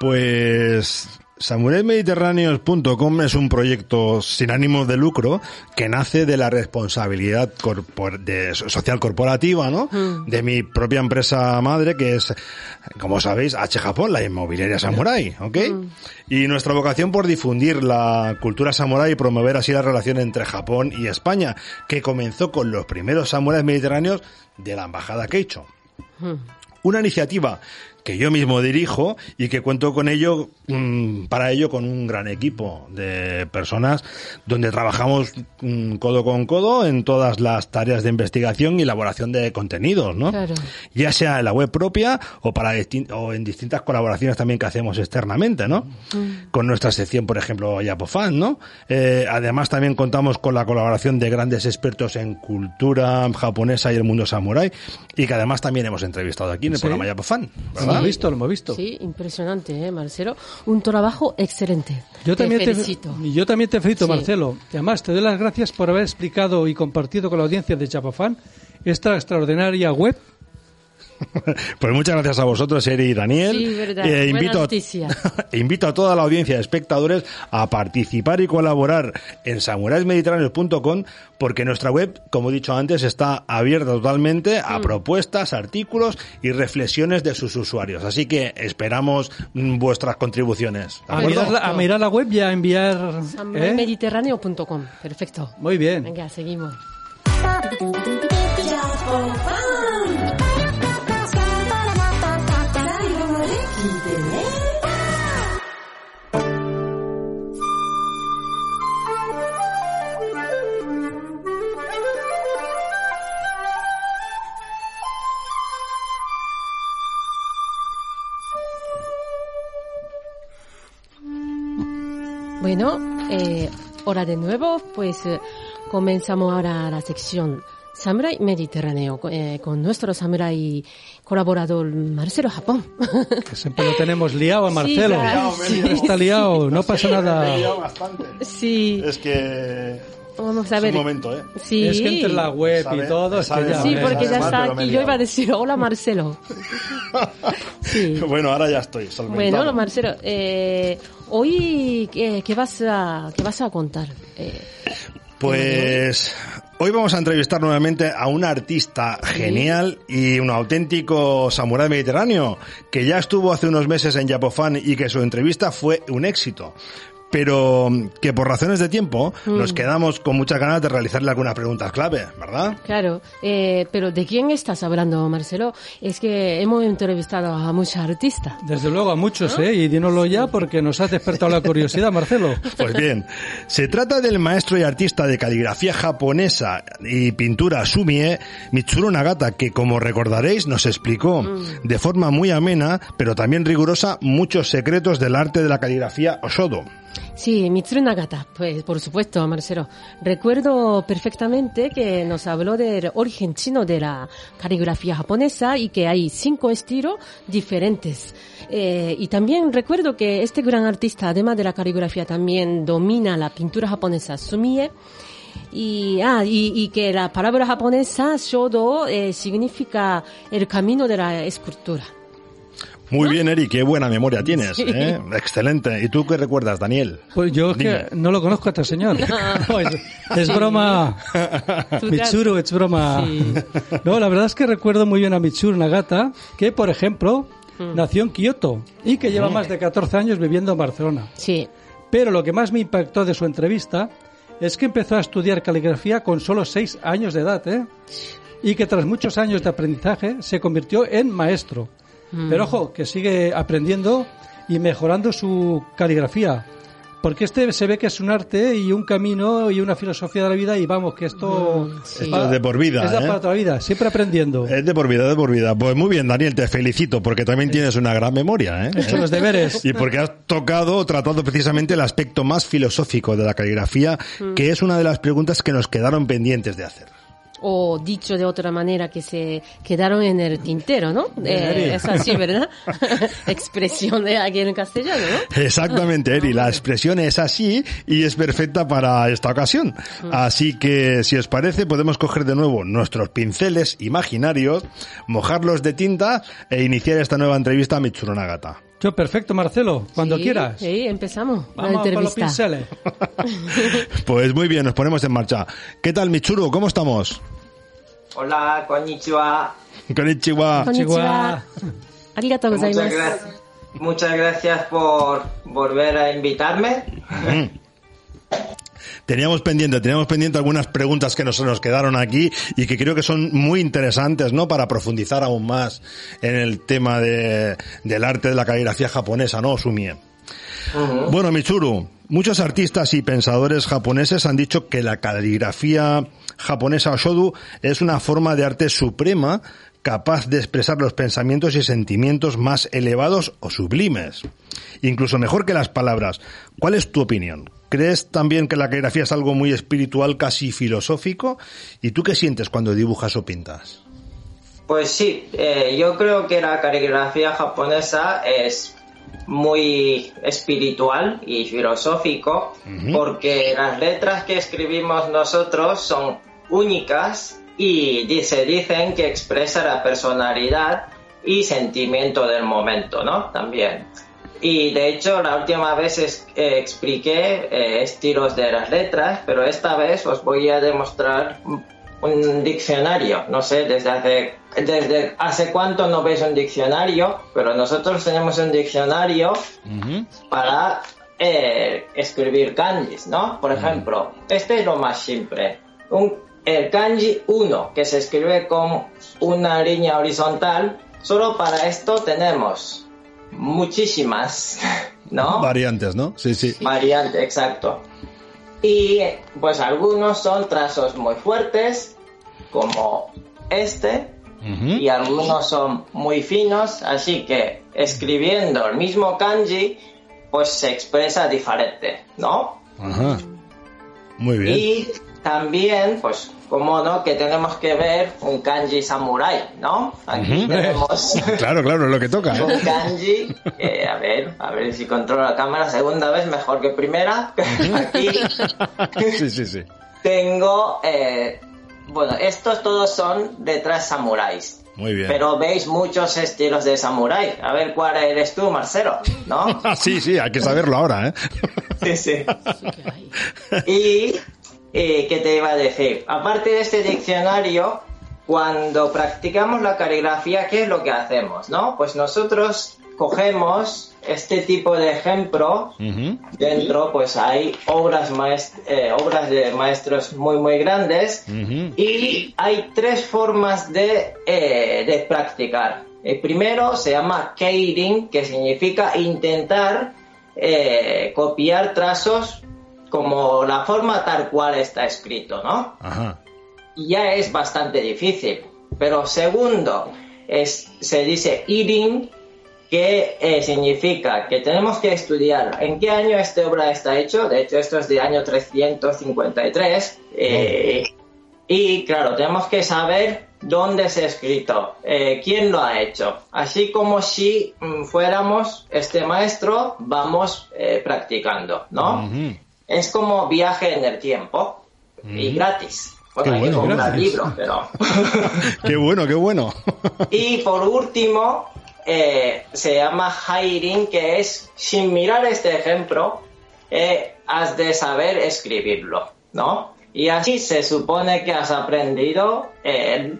Pues samuraimediterráneos.com es un proyecto sin ánimo de lucro que nace de la responsabilidad corpor- de- social corporativa, ¿no? De mi propia empresa madre, que es, como sabéis, H Japón, la inmobiliaria samurai, ¿ok? Y nuestra vocación por difundir la cultura samurái y promover así la relación entre Japón y España, que comenzó con los primeros samuráis mediterráneos de la embajada Keicho una iniciativa que yo mismo dirijo y que cuento con ello mm, para ello con un gran equipo de personas donde trabajamos mm, codo con codo en todas las tareas de investigación y elaboración de contenidos, ¿no? Claro. Ya sea en la web propia o para o en distintas colaboraciones también que hacemos externamente, ¿no? Con nuestra sección, por ejemplo, Yapofan, ¿no? Eh, además también contamos con la colaboración de grandes expertos en cultura japonesa y el mundo samurái y que además también hemos entrevistado aquí en el Sí. programa Yapofan, ¿verdad? Hemos visto, lo hemos visto. Sí, impresionante, ¿eh, Marcelo? Un trabajo excelente. Yo también te, felicito. y yo también te felicito, Sí. Marcelo. Y además te doy las gracias por haber explicado y compartido con la audiencia de Chapafán esta extraordinaria web. [laughs] Pues muchas gracias a vosotros, Eri y Daniel. Sí, verdad. Eh, invito, noticia. [laughs] invito a toda la audiencia de espectadores a participar y colaborar en samuraismediterráneos.com porque nuestra web, como he dicho antes, está abierta totalmente Mm. a propuestas, artículos y reflexiones de sus usuarios. Así que esperamos mm, vuestras contribuciones. ¿de A mirar, la, a mirar la web y a enviar... ¿eh? Samuraimediterráneo.com. Perfecto. Muy bien. Venga, seguimos. [laughs] Bueno, eh, hora de nuevo, pues eh, comenzamos ahora la sección Samurai Mediterráneo eh, con nuestro samurai colaborador Marcelo Japón. [laughs] Que siempre lo tenemos liado a Marcelo. sí, Está liado, no pasa nada. sí, Es que vamos a es ver. un momento, ¿eh? Sí. Es que entre la web Sabe- y todo, es que sabe ya... Sí, porque ya está aquí. Yo liado. iba a decir, hola Marcelo. [laughs] Sí. Bueno, ahora ya estoy. solventado. Bueno, Marcelo, eh, hoy, ¿qué, qué vas a, qué vas a contar? Eh, Pues hoy vamos a entrevistar nuevamente a un artista genial y un auténtico samurái mediterráneo que ya estuvo hace unos meses en Japofan y que su entrevista fue un éxito. Pero que por razones de tiempo nos quedamos con muchas ganas de realizarle algunas preguntas clave, ¿verdad? Claro, eh, pero ¿de quién estás hablando, Marcelo? Es que hemos entrevistado a muchos artistas. Desde luego a muchos, ¿eh? Y dínoslo ya porque nos has despertado la curiosidad, Marcelo. [laughs] Pues bien, se trata del maestro y artista de caligrafía japonesa y pintura Sumie, Mitsuru Nagata, que como recordaréis nos explicó de forma muy amena, pero también rigurosa, muchos secretos del arte de la caligrafía Oshodo. Sí, Mitsuru Nagata, pues por supuesto, Marcelo. Recuerdo perfectamente que nos habló del origen chino de la caligrafía japonesa y que hay cinco estilos diferentes. Eh, y también recuerdo que este gran artista, además de la caligrafía, también domina la pintura japonesa sumie. Y, ah, y, y que la palabra japonesa shodo eh, significa el camino de la escultura. Muy bien, Eri, qué buena memoria tienes. Sí. ¿eh? Excelente. ¿Y tú qué recuerdas, Daniel? Pues yo es que no lo conozco a este señor. No, [laughs] [laughs] es, es broma. Mitsuru, es broma. Sí. No, la verdad es que recuerdo muy bien a Mitsuru Nagata, que por ejemplo Mm. nació en Kioto y que lleva más de 14 años viviendo en Barcelona. Sí. Pero lo que más me impactó de su entrevista es que empezó a estudiar caligrafía con solo 6 años de edad, ¿eh? Y que tras muchos años de aprendizaje se convirtió en maestro. Pero ojo, que sigue aprendiendo y mejorando su caligrafía. Porque este se ve que es un arte y un camino y una filosofía de la vida y vamos, que esto... sí. Esto es de por vida, Es de ¿eh? para toda la vida, siempre aprendiendo. Es de por vida, de por vida. Pues muy bien, Daniel, te felicito porque también tienes una gran memoria, ¿eh? He hecho los deberes. Y porque has tocado, tratado precisamente el aspecto más filosófico de la caligrafía, que es una de las preguntas que nos quedaron pendientes de hacer. O dicho de otra manera, que se quedaron en el tintero, ¿no? Eh, es así, [laughs] ¿verdad? [laughs] Expresión de aquí en castellano, ¿no? Exactamente, Eri. La expresión es así y es perfecta para esta ocasión. Así que, si os parece, podemos coger de nuevo nuestros pinceles imaginarios, mojarlos de tinta e iniciar esta nueva entrevista a Mitsuru Nagata. Yo, perfecto, Marcelo, cuando Sí, quieras. Sí, empezamos la Vamos con los entrevista. pinceles. [laughs] Pues muy bien, nos ponemos en marcha. ¿Qué tal, Mitsuru? ¿Cómo estamos? Hola, konnichiwa. Konnichiwa. [laughs] Muchas gracias, muchas gracias por volver a invitarme. Teníamos pendiente, teníamos pendiente algunas preguntas que nos, nos quedaron aquí y que creo que son muy interesantes, ¿no? Para profundizar aún más en el tema de, del arte de la caligrafía japonesa, ¿no, Sumie? Bueno, Michuru, muchos artistas y pensadores japoneses han dicho que la caligrafía japonesa Oshodu es una forma de arte suprema capaz de expresar los pensamientos y sentimientos más elevados o sublimes. Incluso mejor que las palabras. ¿Cuál es tu opinión? ¿Crees también que la caligrafía es algo muy espiritual, casi filosófico? ¿Y tú qué sientes cuando dibujas o pintas? Pues sí, eh, yo creo que la caligrafía japonesa es muy espiritual y filosófico porque las letras que escribimos nosotros son únicas y se dicen que expresa la personalidad y sentimiento del momento, ¿no? También. Y de hecho la última vez es- eh, expliqué eh, estilos de las letras, pero esta vez os voy a demostrar un, un diccionario. No sé desde hace desde hace cuánto no veis un diccionario, pero nosotros tenemos un diccionario para eh, escribir kanjis, ¿no? Por ejemplo, este es lo más simple. Un, el kanji 1, que se escribe con una línea horizontal, solo para esto tenemos muchísimas, [laughs] ¿no? Variantes, ¿no? Sí, sí. Variante, exacto. Y pues algunos son trazos muy fuertes, como este, y algunos son muy finos, así que escribiendo el mismo kanji, pues se expresa diferente, ¿no? Ajá. Muy bien. Y también, pues, como no, que tenemos que ver un kanji samurai, ¿no? Aquí tenemos [laughs] Claro, claro, es lo que toca. ¿eh? un kanji. a ver, a ver si controlo la cámara. Segunda vez mejor que primera. Aquí [laughs] Sí, sí, sí. tengo. eh, bueno, estos todos son letras samuráis. Muy bien. Pero veis muchos estilos de samurái. A ver cuál eres tú, Marcelo, ¿no? [laughs] Ah, sí, sí, hay que saberlo ahora, ¿eh? [laughs] Sí, sí. Y, eh, ¿qué te iba a decir? Aparte de este diccionario, cuando practicamos la caligrafía, ¿qué es lo que hacemos? ¿No? Pues nosotros cogemos este tipo de ejemplo, dentro pues hay obras, eh, obras de maestros muy muy grandes y hay tres formas de, eh, de practicar. El primero se llama keirin, que significa intentar eh, copiar trazos como la forma tal cual está escrito, ¿no? Ajá. Y ya es bastante difícil. Pero segundo, es, se dice irin, que eh, significa que tenemos que estudiar en qué año esta obra está hecho. De hecho, esto es de año 353. eh, y claro, tenemos que saber dónde se ha escrito, eh, quién lo ha hecho. Así como si mm, fuéramos este maestro, vamos eh, practicando, ¿no? Es como viaje en el tiempo y gratis. Bueno, Qué hay bueno, libros, pero... [laughs] Qué bueno, qué bueno. [laughs] y por último, eh, se llama hiring, que es, sin mirar este ejemplo, eh, has de saber escribirlo, ¿no? Y así se supone que has aprendido eh,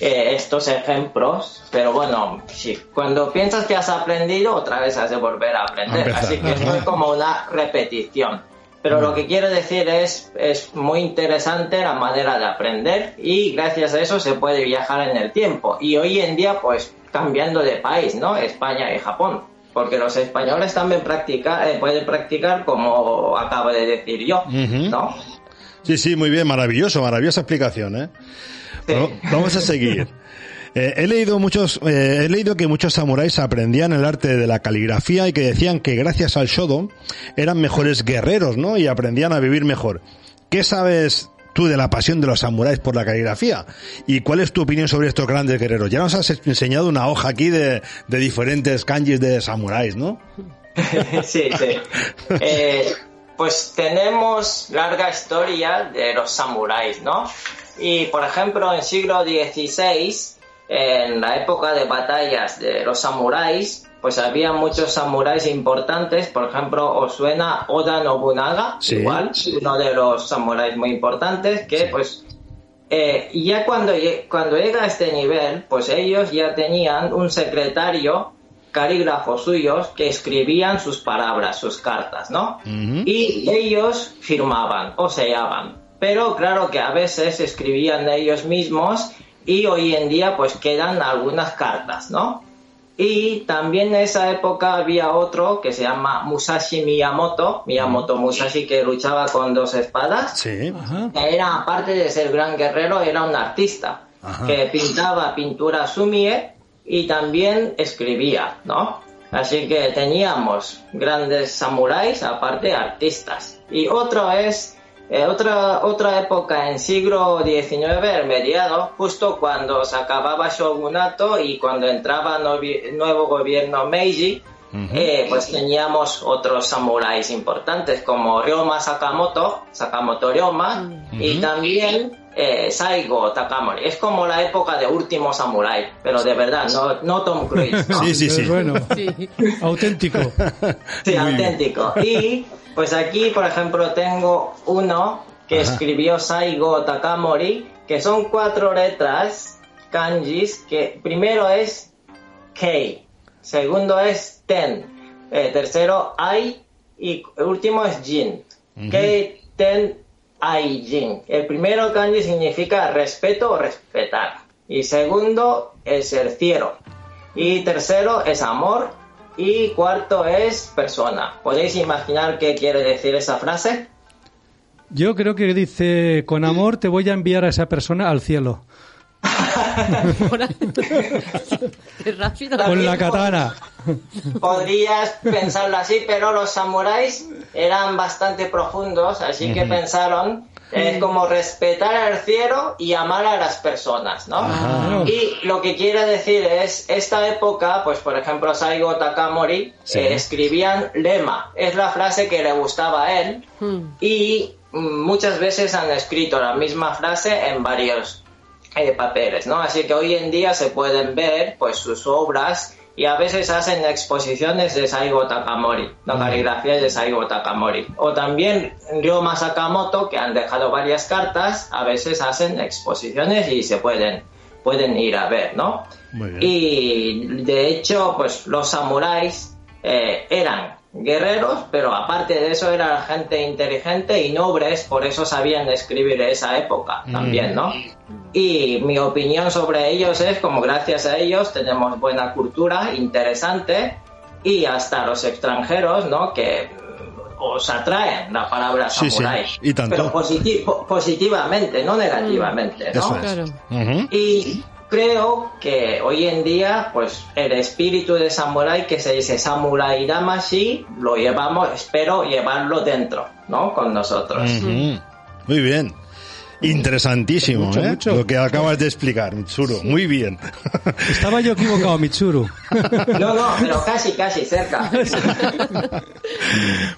eh, estos ejemplos, pero bueno, sí, cuando piensas que has aprendido, otra vez has de volver a aprender. Así que esto es como una repetición. Pero lo que quiero decir es, es muy interesante la manera de aprender y gracias a eso se puede viajar en el tiempo. Y hoy en día, pues cambiando de país, ¿no? España y Japón. Porque los españoles también practica, eh, pueden practicar como acabo de decir yo. ¿no? Sí, sí, muy bien, maravilloso, maravillosa explicación, ¿eh? Sí. Bueno, vamos a seguir. [laughs] Eh, he leído muchos, eh, he leído que muchos samuráis aprendían el arte de la caligrafía y que decían que gracias al shodo eran mejores guerreros, ¿no? Y aprendían a vivir mejor. ¿Qué sabes tú de la pasión de los samuráis por la caligrafía? ¿Y cuál es tu opinión sobre estos grandes guerreros? Ya nos has enseñado una hoja aquí de, diferentes kanjis de samuráis, ¿no? [laughs] sí, sí. Eh, pues tenemos larga historia de los samuráis, ¿no? Y por ejemplo, en siglo XVI, en la época de batallas de los samuráis, pues había muchos samuráis importantes. Por ejemplo, os suena Oda Nobunaga, Sí. igual, uno de los samuráis muy importantes, que pues eh, ya cuando, cuando llega a este nivel, pues ellos ya tenían un secretario, carígrafos suyos, que escribían sus palabras, sus cartas, ¿no? Y ellos firmaban o sellaban. Pero claro que a veces escribían ellos mismos y hoy en día pues quedan algunas cartas, ¿no? Y también en esa época había otro que se llama Musashi Miyamoto, Miyamoto Musashi que luchaba con dos espadas Sí. Ajá. que era, aparte de ser gran guerrero, era un artista Ajá. que pintaba pintura sumie y también escribía, ¿no? Así que teníamos grandes samuráis, aparte artistas. Y otro es eh, otra, otra época en siglo XIX, el mediado, justo cuando se acababa Shogunato y cuando entraba novi- nuevo gobierno Meiji, eh, pues teníamos otros samuráis importantes como Ryoma Sakamoto, Sakamoto Ryoma, y también eh, Saigo Takamori. Es como la época de último samurái, pero de verdad, no, no Tom Cruise. ¿no? Sí, sí, sí. Bueno, Sí. auténtico. Sí, auténtico. Y pues aquí, por ejemplo, tengo uno que Ajá. escribió Saigo Takamori, que son cuatro letras kanjis, que primero es Kei, segundo es Ten, eh, tercero Ai y el último es Jin. Kei, Ten, Ai, Jin. El primero kanji significa respeto o respetar. Y segundo es el cielo. Y tercero es amor. Y cuarto es persona. ¿Podéis imaginar qué quiere decir esa frase? Yo creo que dice, con amor te voy a enviar a esa persona al cielo. [laughs] Con la katana. Podrías pensarlo así, pero los samuráis eran bastante profundos, así que pensaron es como respetar al cielo y amar a las personas, ¿no? Ajá. Y lo que quiere decir es, esta época, pues por ejemplo Saigo Takamori, Sí. eh, escribían lema, es la frase que le gustaba a él, y mm, muchas veces han escrito la misma frase en varios eh, papeles, ¿no? Así que hoy en día se pueden ver pues sus obras y a veces hacen exposiciones de Saigo Takamori, la caligrafía de Saigo Takamori. O también Ryoma Sakamoto, que han dejado varias cartas, a veces hacen exposiciones y se pueden, pueden ir a ver, ¿no? Muy bien. Y de hecho, pues los samuráis eh, eran guerreros, pero aparte de eso eran gente inteligente y nobles, por eso sabían escribir esa época también, ¿no? Y mi opinión sobre ellos es como gracias a ellos tenemos buena cultura, interesante, y hasta los extranjeros, ¿no? Que mm, os atraen la palabra Sí, sí, y tanto. Pero positi- po- positivamente, no negativamente, ¿no? Eso es. Claro. Ujú. Y creo que hoy en día, pues el espíritu de samurái que se dice samurai damashi, lo llevamos, espero llevarlo dentro, ¿no? Con nosotros. Muy bien. Interesantísimo, Mucho, ¿eh? mucho. Lo que acabas de explicar, Mitsuru. Muy bien. Estaba yo equivocado, Mitsuru. [laughs] No, no, pero casi, casi cerca. [laughs]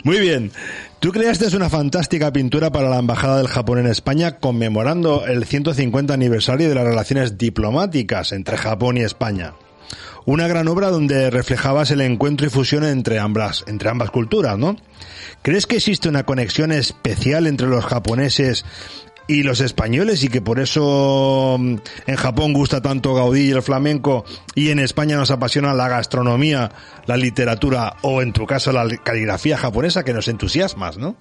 Muy bien. Tú creaste una fantástica pintura para la Embajada del Japón en España conmemorando el 150 aniversario de las relaciones diplomáticas entre Japón y España. Una gran obra donde reflejabas el encuentro y fusión entre ambas, entre ambas culturas, ¿no? ¿Crees que existe una conexión especial entre los japoneses y los españoles y que por eso mm, en Japón gusta tanto Gaudí y el flamenco y en España nos apasiona la gastronomía, la literatura o en tu caso la caligrafía japonesa que nos entusiasmas, ¿no?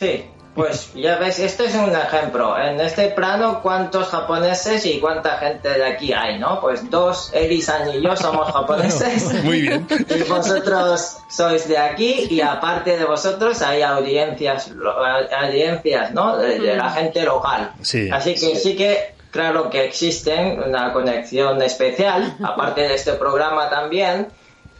Sí, pues ya ves, este es un ejemplo. En este plano, ¿cuántos japoneses y cuánta gente de aquí hay, no? Pues dos, Elisan y yo somos [laughs] japoneses. [laughs] Muy bien. [laughs] Y vosotros sois de aquí y aparte de vosotros hay audiencias, audiencias, ¿no? De, de la gente local. Sí. Así que sí que claro que existen una conexión especial, aparte de este programa también.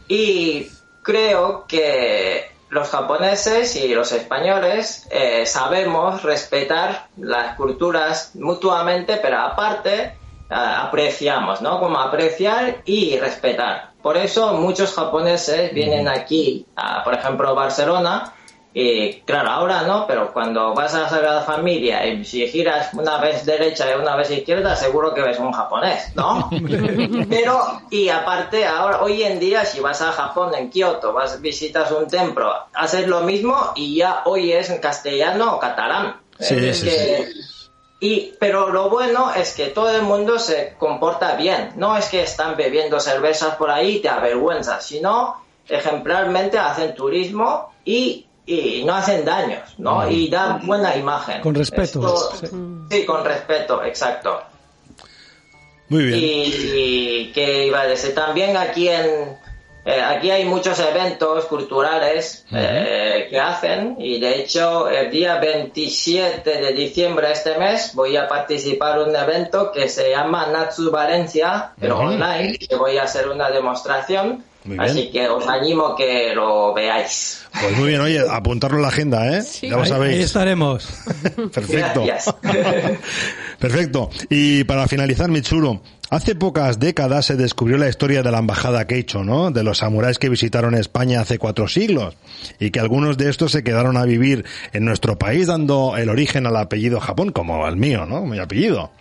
Y creo que los japoneses y los españoles eh, sabemos respetar las culturas mutuamente, pero aparte ah, apreciamos, ¿no? Como apreciar y respetar. Por eso muchos japoneses vienen aquí, a, por ejemplo, Barcelona, y claro, ahora no, pero cuando vas a la Sagrada Familia y si giras una vez derecha y una vez izquierda, seguro que ves un japonés, ¿no? [laughs] pero, y aparte, ahora, hoy en día, si vas a Japón, en Kioto, vas, visitas un templo, haces lo mismo y ya hoy es en castellano o catalán. Sí, Es sí, que- y, pero lo bueno es que todo el mundo se comporta bien. No es que están bebiendo cervezas por ahí y te avergüenzas, sino ejemplarmente hacen turismo y, y no hacen daños, ¿no? Y dan buena imagen. Con respeto. Esto- Sí. sí, con respeto, exacto. Muy bien. Y que iba a decir, también aquí en eh, aquí hay muchos eventos culturales eh, que hacen y de hecho el día 27 de diciembre este mes voy a participar en un evento que se llama Natsu Valencia, pero online, que voy a hacer una demostración. Muy bien. Así que os animo que lo veáis. Pues muy bien, oye, apuntarlo en la agenda, ¿eh? Ya lo Ahí, ahí sabéis. estaremos. [laughs] Perfecto. Gracias. [laughs] Perfecto. Y para finalizar, Mitsuru, hace pocas décadas se descubrió la historia de la embajada Keicho, ¿no? De los samuráis que visitaron España hace cuatro siglos y que algunos de estos se quedaron a vivir en nuestro país dando el origen al apellido Japón, como el mío, ¿no? Mi apellido.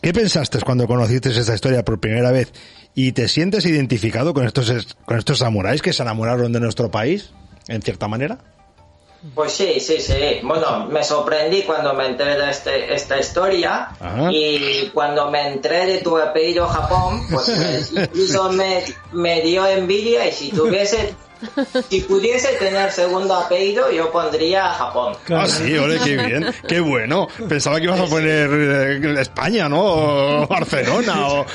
¿Qué pensaste cuando conociste esta historia por primera vez? ¿Y te sientes identificado con estos, con estos samuráis que se enamoraron de nuestro país, en cierta manera? Pues sí, sí, sí. Bueno, me sorprendí cuando me enteré de este, esta historia Ajá. y cuando me enteré de tu apellido Japón, pues me- [laughs] incluso me, me dio envidia y si tuviese, si pudiese tener segundo apellido, yo pondría Japón. Claro. Ah, sí, ole, qué bien, qué bueno. Pensaba que ibas a poner eh, España, ¿no? O Barcelona, o...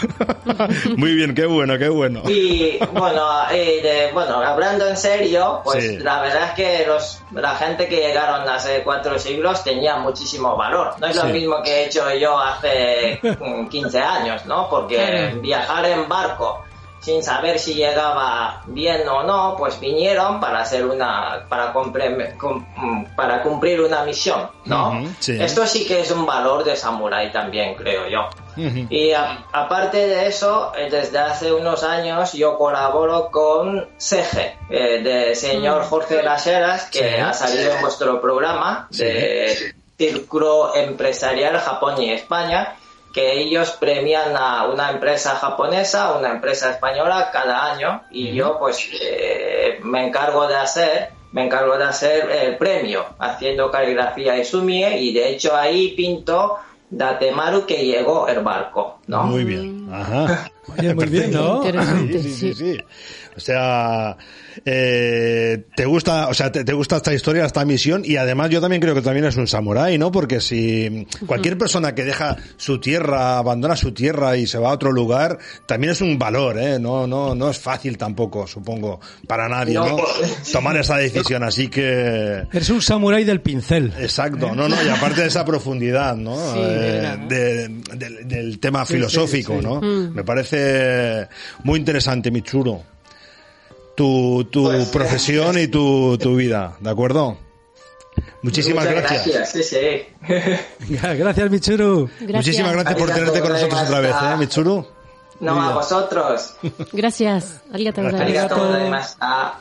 [laughs] Muy bien, qué bueno, qué bueno. Y bueno, y de- bueno, hablando en serio, pues Sí. la verdad es que los, la gente que llegaron hace cuatro siglos tenía muchísimo valor. No es lo Sí. mismo que he hecho yo hace mm, 15 años, ¿no? Porque viajar en barco sin saber si llegaba bien o no, pues vinieron para hacer una, para, compre- cum- mm, para cumplir una misión, ¿no? Sí. Esto sí que es un valor de samurái también, creo yo. Y a- aparte de eso, eh, desde hace unos años yo colaboro con SEGE, eh, de señor Jorge Laseras, que Sí. ha salido en vuestro programa de Círculo Empresarial Japón y España, que ellos premian a una empresa japonesa, a una empresa española cada año, y yo pues eh, me encargo de hacer me encargo de hacer el premio haciendo caligrafía y sumie y de hecho ahí pinto Datemaru que llegó el barco. ¿no? Muy bien. Ajá. [laughs] Oye, muy bien, ¿no? Interesante, sí, sí. sí. O sea, eh, te gusta, o sea, te, te gusta esta historia, esta misión y además yo también creo que también es un samurái, ¿no? Porque si cualquier persona que deja su tierra, abandona su tierra y se va a otro lugar, también es un valor, ¿eh? No, no, no es fácil tampoco, supongo, para nadie, ¿no? Tomar esa decisión, así que Eres un samurái del pincel. Exacto, no, no, y aparte de esa profundidad, ¿no? Sí, Eh, de- del- del tema filosófico, sí, sí. ¿no? Mm. Me parece muy interesante, Michuro. Tu, tu Pues, [laughs] profesión y tu, tu vida, ¿de acuerdo? Muchísimas Muchas gracias. gracias, sí, sí. [laughs] Gracias, Michuru. Muchísimas gracias por Arigato tenerte con nosotros otra vez, ¿eh. Michuru? No, a vosotros. [laughs] Gracias. Gozaimasu. Arigato gozaimashita.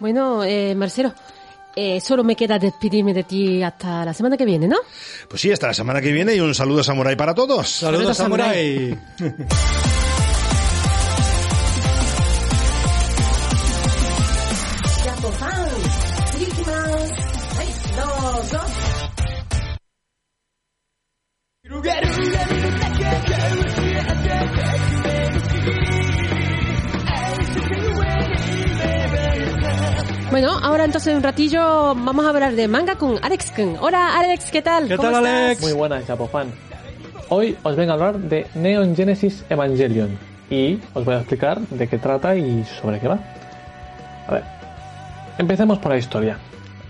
Bueno, eh, Marcelo, eh, solo me queda despedirme de ti hasta la semana que viene, ¿no? Pues sí, hasta la semana que viene y un saludo samurai para todos. Saludos, Saludos, samurái. Bueno, ahora entonces un ratillo vamos a hablar de manga con Alex Kun. Hola Alex, ¿qué tal? ¿Qué ¿Cómo tal, estás? Alex? Muy buenas, Chapofan. Hoy os vengo a hablar de Neon Genesis Evangelion y os voy a explicar de qué trata y sobre qué va. A ver, empecemos por la historia.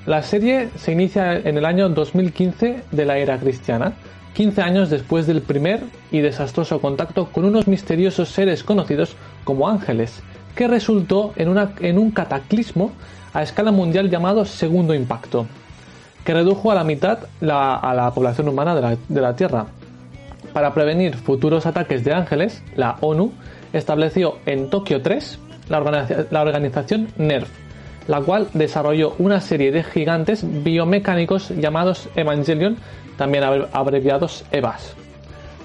La serie se inicia en el año 2015 de la era cristiana, 15 años después del primer y desastroso contacto con unos misteriosos seres conocidos como ángeles, que resultó en, un cataclismo a escala mundial llamado Segundo Impacto, que redujo a la mitad la- a la población humana de la, de la Tierra. Para prevenir futuros ataques de ángeles, la ONU estableció en Tokio 3 la, organiza- la organización NERF, la cual desarrolló una serie de gigantes biomecánicos llamados Evangelion, también abre- abreviados EVAs,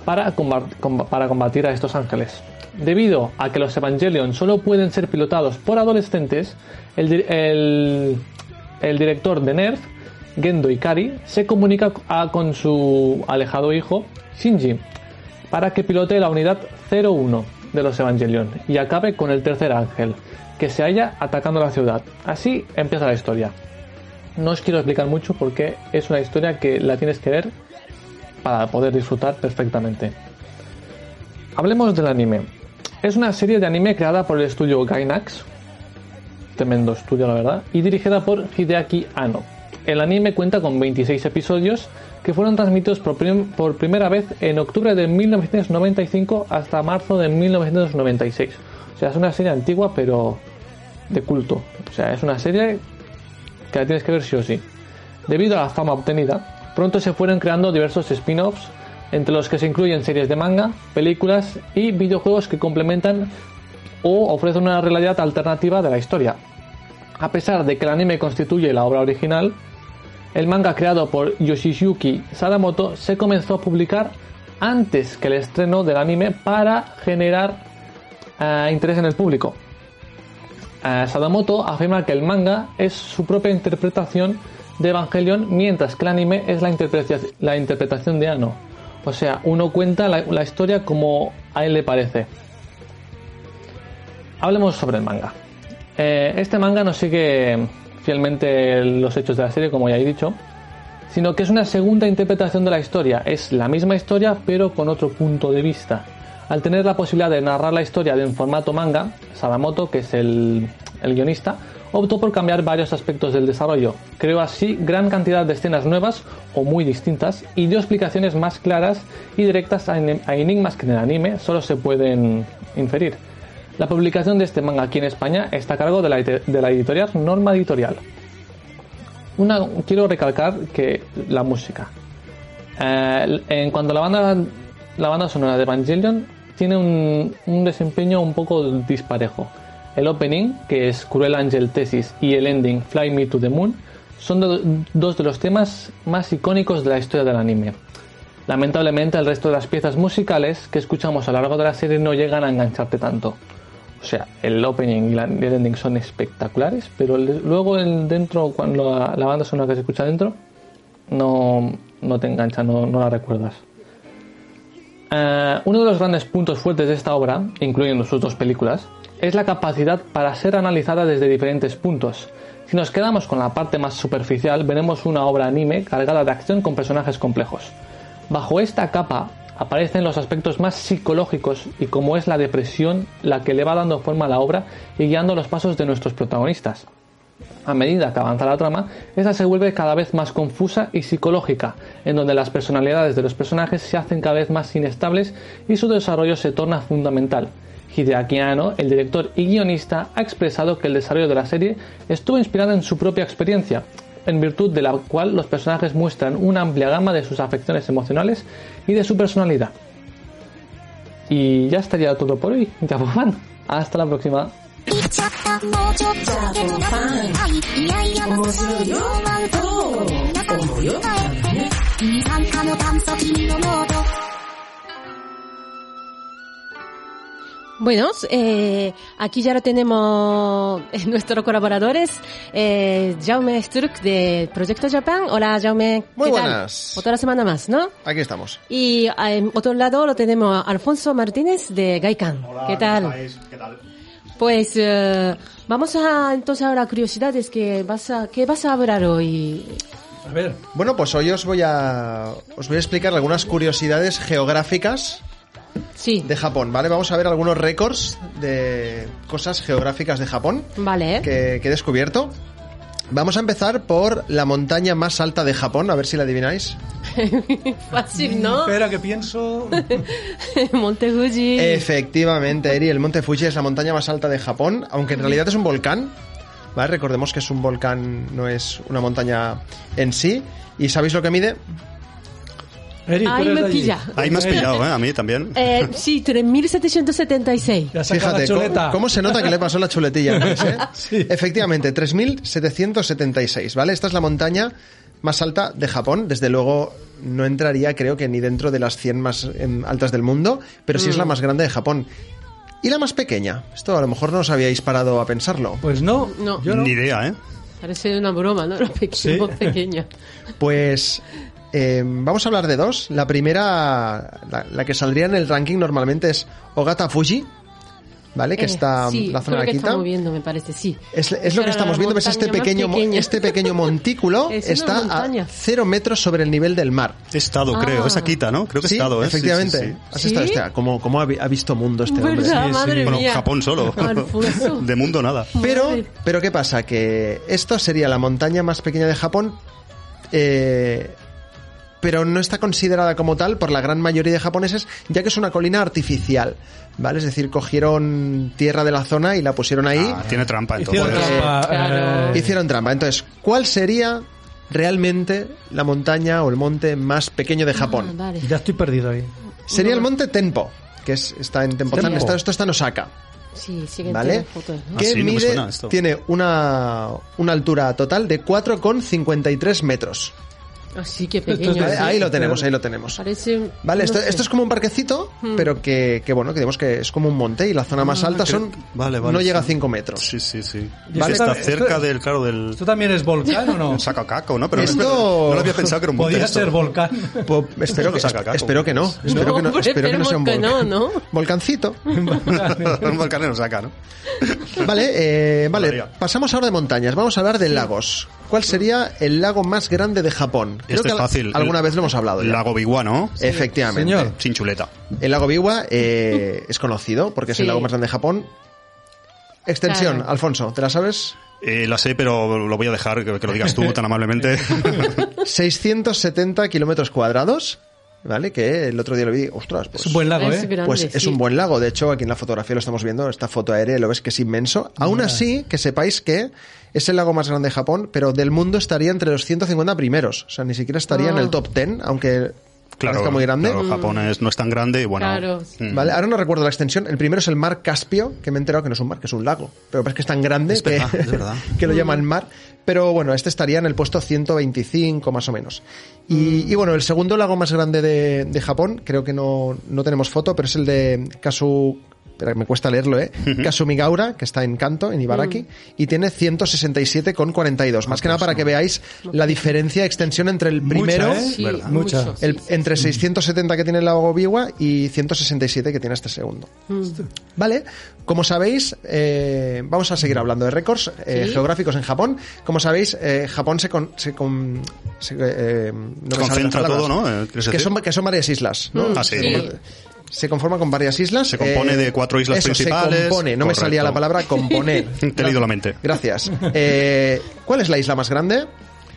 para, comba- comba- para combatir a estos ángeles. Debido a que los Evangelion solo pueden ser pilotados por adolescentes, el, di- el- el director de NERF, Gendo Ikari, se comunica con su alejado hijo, Shinji, para que pilote la unidad 01 de los Evangelion y acabe con el tercer ángel, que se halla atacando la ciudad. Así empieza la historia. No os quiero explicar mucho porque es una historia que la tienes que ver para poder disfrutar perfectamente. Hablemos del anime. Es una serie de anime creada por el estudio Gainax, tremendo estudio la verdad, y dirigida por Hideaki Anno. El anime cuenta con 26 episodios que fueron transmitidos por, prim- por primera vez en octubre de 1995 hasta marzo de 1996. O sea, es una serie antigua pero de culto. O sea, es una serie que la tienes que ver sí o sí. Debido a la fama obtenida, pronto se fueron creando diversos spin-offs, entre los que se incluyen series de manga, películas y videojuegos que complementan o ofrecen una realidad alternativa de la historia. A pesar de que el anime constituye la obra original, el manga creado por Yoshiyuki Sadamoto se comenzó a publicar antes que el estreno del anime para generar eh, interés en el público. Eh, Sadamoto afirma que el manga es su propia interpretación de Evangelion, mientras que el anime es la, interpretación, de Ano. O sea, uno cuenta la, la historia como a él le parece. Hablemos sobre el manga. Eh, este manga no sigue fielmente los hechos de la serie, como ya he dicho, sino que es una segunda interpretación de la historia. Es la misma historia, pero con otro punto de vista. Al tener la posibilidad de narrar la historia en formato manga, Sadamoto, que es el, el guionista, optó por cambiar varios aspectos del desarrollo. Creó así gran cantidad de escenas nuevas o muy distintas y dio explicaciones más claras y directas a enigmas que en el anime solo se pueden inferir. La publicación de este manga aquí en España está a cargo de la, de la editorial Norma Editorial. Una, quiero recalcar que la música. Eh, en cuanto a la banda, la banda sonora de Evangelion, tiene un, desempeño un poco disparejo. El opening, que es Cruel Angel Thesis, y el ending, Fly Me to the Moon, son do- dos de los temas más icónicos de la historia del anime. Lamentablemente, el resto de las piezas musicales que escuchamos a lo largo de la serie no llegan a engancharte tanto. O sea, el opening y el ending son espectaculares, pero luego el dentro, cuando la, la banda sonora que se escucha dentro, no, te engancha, no la recuerdas. Eh, uno de los grandes puntos fuertes de esta obra, incluyendo sus dos películas, es la capacidad para ser analizada desde diferentes puntos. Si nos quedamos con la parte más superficial, veremos una obra anime cargada de acción con personajes complejos. Bajo esta capa aparecen los aspectos más psicológicos y como es la depresión la que le va dando forma a la obra y guiando los pasos de nuestros protagonistas. A medida que avanza la trama, esta se vuelve cada vez más confusa y psicológica, en donde las personalidades de los personajes se hacen cada vez más inestables y su desarrollo se torna fundamental. Hideaki Anno, el director y guionista, ha expresado que el desarrollo de la serie estuvo inspirado en su propia experiencia, en virtud de la cual los personajes muestran una amplia gama de sus afecciones emocionales y de su personalidad. Y ya estaría todo por hoy, Japofan. Hasta la próxima. 言っちゃったもうちょっとでもないいやいや面白いよなんと中に考え二酸化の炭素君の濃度 Bueno, eh, aquí ya lo tenemos eh, nuestros colaboradores. Eh, Jaume Sturck de Proyecto Japan. Hola, Jaume. Muy ¿qué tal? buenas. Otra semana más, ¿no? Aquí estamos. Y en otro lado lo tenemos a Alfonso Martínez de Gaikan. ¿Qué tal? ¿Qué tal? Pues eh, vamos a entonces ahora curiosidades que vas a que vas a hablar hoy. A ver, Bueno, pues hoy os voy a os voy a explicar algunas curiosidades geográficas Sí, de Japón, ¿vale? Vamos a ver algunos récords de cosas geográficas de Japón vale. que, que he descubierto. Vamos a empezar por la montaña más alta de Japón, a ver si la adivináis. [laughs] Fácil, ¿no? espera que pienso. [laughs] Monte Fuji. Efectivamente, Eri, el monte Fuji es la montaña más alta de Japón, aunque en realidad es un volcán. ¿Vale? Recordemos que es un volcán, no es una montaña en sí. ¿Y sabéis lo que mide? Ahí me pilla. Ahí me has pillado, ¿eh? A mí también. Eh, sí, 3.776. Ya saca la Fíjate, ¿cómo, se nota que le pasó la chuletilla antes, [laughs] eh? Sí. Efectivamente, 3.776, ¿vale? Esta es la montaña más alta de Japón. Desde luego no entraría, creo que ni dentro de las 100 más em, altas del mundo, pero sí es Mm. la más grande de Japón. ¿Y la más pequeña? Esto a lo mejor no os habíais parado a pensarlo. Pues no, No. yo no. Ni idea, ¿eh? Parece una broma, ¿no? Lo pequeño, Sí. [laughs] pequeño. Pues eh, vamos a hablar de dos. La primera, la, la que saldría en el ranking normalmente es Ogata Fuji, ¿vale? Que Eh, está sí, la zona creo de que Akita. está moviendo, me parece, sí. Es, es lo que estamos viendo, ves este pequeño, este pequeño montículo [laughs] Es está montaña. a cero metros sobre el nivel del mar. He estado, creo. Ah. Es Akita, ¿no? Creo que sí, he estado, ¿eh? Efectivamente. sí, sí. Has ¿Sí? estado, hostia, ¿cómo, cómo ha, vi- ha visto mundo este hombre? ¿Verdad? sí. Madre Bueno, mía. Japón solo. [laughs] De mundo nada. Pero, pero ¿qué pasa? Que esto sería la montaña más pequeña de Japón, eh, pero no está considerada como tal por la gran mayoría de japoneses, ya que es una colina artificial, ¿vale? Es decir, cogieron tierra de la zona y la pusieron ahí. Ah, tiene trampa, Hicieron entonces. trampa. claro. eh, Hicieron trampa. Entonces, ¿cuál sería realmente la montaña o el monte más pequeño de Ah, Japón? vale. ya estoy perdido ahí. Sería el monte Tenpo, que es, está en. Está- esto está en Osaka, Sí, siguen ¿vale? teniendo fotos, ¿no? Ah, Que sí, mide, tiene una, una altura total de 4,53 metros. Así que Esto es pequeño. Ahí, sí. lo tenemos, ahí lo tenemos. Parece... Vale, no esto, sé. esto es como un parquecito, Hmm. pero que, que bueno, que digamos que es como un monte y la zona más alta son Vale, vale, no llega a sí. 5 metros. Sí, sí, sí. Vale, está esto- cerca esto- del, claro, del ¿Esto también es volcán o no? [laughs] Sacacaco, ¿no? Pero Esto- no, lo había pensado que era un monte Podía ser volcán. Po- espero, que, espero que no. Espero que no, hombre, espero que no sea un que volcán. no, ¿no? Volcancito. [laughs] un volcán no saca, ¿no? Vale, eh, vale. Pasamos ahora de montañas. Vamos a hablar de lagos. ¿Cuál sería el lago más grande de Japón? Creo Este que es fácil. Alguna El- vez lo hemos hablado ya. Lago Biwa, ¿no? Efectivamente. Señor. Sin chuleta. El lago Biwa eh, es conocido porque es el lago más grande de Japón. Extensión, Claro. Alfonso, ¿te la sabes? Eh, la sé, pero lo voy a dejar que, que lo digas tú tan amablemente. [laughs] 670 kilómetros cuadrados, ¿vale? Que el otro día lo vi, ostras, pues... Es un buen lago, Es ¿eh? grande, Pues es sí. un buen lago, de hecho aquí en la fotografía lo estamos viendo, esta foto aérea lo ves que es inmenso. Aún así, que sepáis que es el lago más grande de Japón, pero del mundo estaría entre los 150 primeros, o sea, ni siquiera estaría en Ah. el top 10, aunque Claro, parezca muy grande. claro, Japón es- no es tan grande y bueno. Claro. mm. Vale, ahora no recuerdo la extensión. El primero es el mar Caspio, que me he enterado que no es un mar, que es un lago. Pero es que es tan grande Es que, verdad, es verdad. [laughs] que lo llaman mar. Pero bueno, este estaría en el puesto 125 más o menos. Y, y bueno, el segundo lago más grande de, de Japón, creo que no, no tenemos foto, pero es el de Kasu, pero me cuesta leerlo, ¿eh? Kasumigaura, que está en Kanto, en Ibaraki, y tiene 167,42. Más que nada para que veáis la diferencia de extensión entre el primero, ¿eh? Sí, Verdad. Mucha. el- entre 670 que tiene el lago Biwa y 167 que tiene este segundo. Vale, como sabéis, eh, vamos a seguir hablando de récords eh, Sí. geográficos en Japón. Como sabéis, eh, Japón se, con- se, con- se, eh, no Se concentra todo, ¿no? Eh, que son varias islas, ¿no? Ah, sí. Se conforma con varias islas. Se compone de cuatro islas eso, principales. Se compone, no me salía la palabra componer. Te he leído la mente. Gracias. Eh, ¿Cuál es la isla más grande?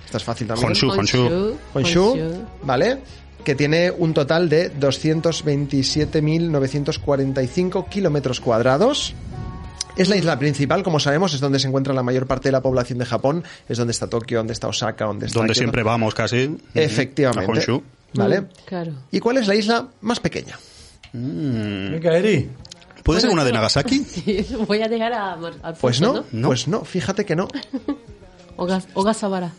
Esta es fácil también. Honshu. Honshu. Honshu, ¿vale? Que tiene un total de 227.945 kilómetros cuadrados. Es la isla principal, como sabemos, es donde se encuentra la mayor parte de la población de Japón, es donde está Tokio, donde está Osaka, donde está Donde siempre vamos casi. Efectivamente. A Honshu. ¿Vale? Mm, Claro. ¿Y cuál es la isla más pequeña? Venga, Eri. ¿Puede ser una de Nagasaki? [laughs] Sí, voy a dejar a Pues no, ¿no? pues no, fíjate que no. [laughs] Ogas- Ogasawara.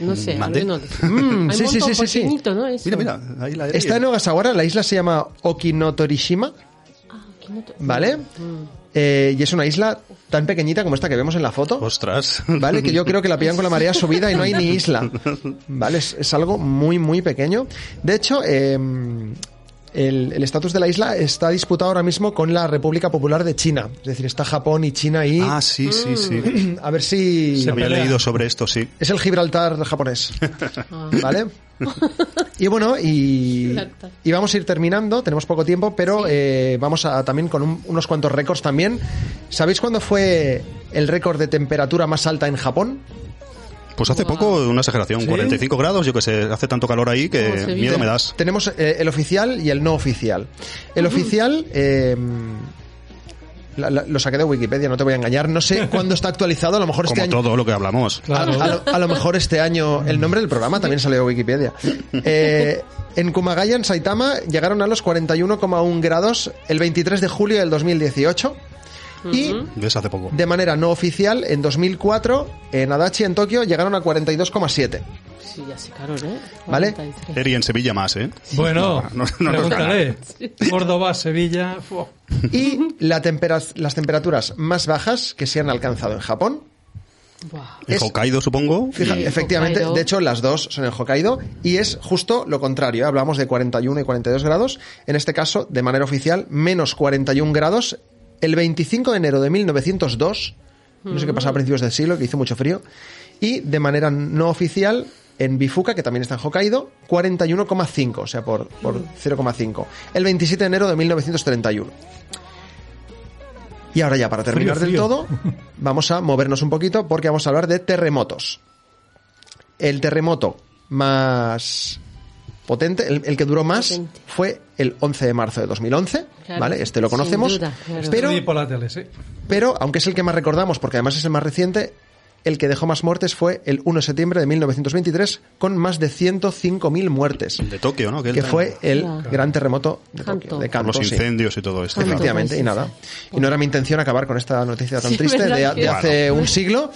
No sé, ¿Mande? [laughs] Mm, Hay sí, sí, sí, sí, sí. ¿no? Mira, mira, ahí la Está en Ogasawara, la isla se llama Okinotorishima, Ah, no ¿vale? Mm. Eh, y es una isla tan pequeñita como esta que vemos en la foto. Ostras. ¿Vale? Que yo creo que la pillan con la marea subida y no hay ni isla. ¿Vale? Es, es algo muy, muy pequeño. De hecho, eh, el el estatus de la isla está disputado ahora mismo con la República Popular de China. Es decir, está Japón y China ahí. Ah, sí, sí, sí. [clears throat] A ver si... Había leído sobre esto, sí. Es el Gibraltar japonés. Ah. ¿Vale? [laughs] Y bueno, y, y vamos a ir terminando, tenemos poco tiempo, pero eh, vamos a también con un- unos cuantos récords también. ¿Sabéis cuándo fue el récord de temperatura más alta en Japón? Pues hace poco, una exageración, 45 grados, yo que sé, hace tanto calor ahí que miedo me das. Tenemos eh, el oficial y el no oficial. El oficial... eh, la- la- lo saqué de Wikipedia, no te voy a engañar. No sé [laughs] cuándo está actualizado, a lo mejor este Como año. todo lo que hablamos. A, a lo, a lo mejor este año el nombre del programa también salió de Wikipedia. Eh, en Kumagaya, en Saitama, llegaron a los 41,1 grados el 23 de julio del 2018. Y ¿Ves? Hace poco. de manera no oficial, en 2004, en Adachi, en Tokio, llegaron a 42,7. Sí, ya sé, calor, ¿eh? ¿Vale? 43. Eri en Sevilla más, ¿eh? Bueno, No, no nos pregúntale. Córdoba, Sevilla. fu- Y la tempera- las temperaturas más bajas que se han alcanzado en Japón. Buah. En Es- Hokkaido, supongo. Fija- Sí, efectivamente, Hokkaido. de hecho las dos son en Hokkaido y es justo lo contrario. ¿eh? Hablamos de 41 y 42 grados. En este caso, de manera oficial, menos 41 grados el 25 de enero de 1902. No sé qué pasaba a principios del siglo, que hizo mucho frío. Y de manera no oficial, en Bifuka, que también está en Hokkaido, 41,5, o sea, por, por 0,5. El 27 de enero de 1931. Y ahora ya, para terminar Frío, del todo, [laughs] vamos a movernos un poquito porque vamos a hablar de terremotos. El terremoto más potente, el, el que duró más, Potente. fue el 11 de marzo de 2011, Claro, ¿vale? Este lo conocemos. duda, claro. Pero, Y por la tele, sí. pero, aunque es el que más recordamos, porque además es el más reciente, el que dejó más muertes fue el 1 de septiembre de 1923, con más de 105.000 muertes, De Tokio, ¿no? que fue el Claro. gran terremoto de. Tokio, de Por Kanto, los sí. incendios y todo esto. Claro. Efectivamente, y nada. sí. Y no era mi intención acabar con esta noticia tan [laughs] Sí, triste de, ¿verdad de hace un siglo,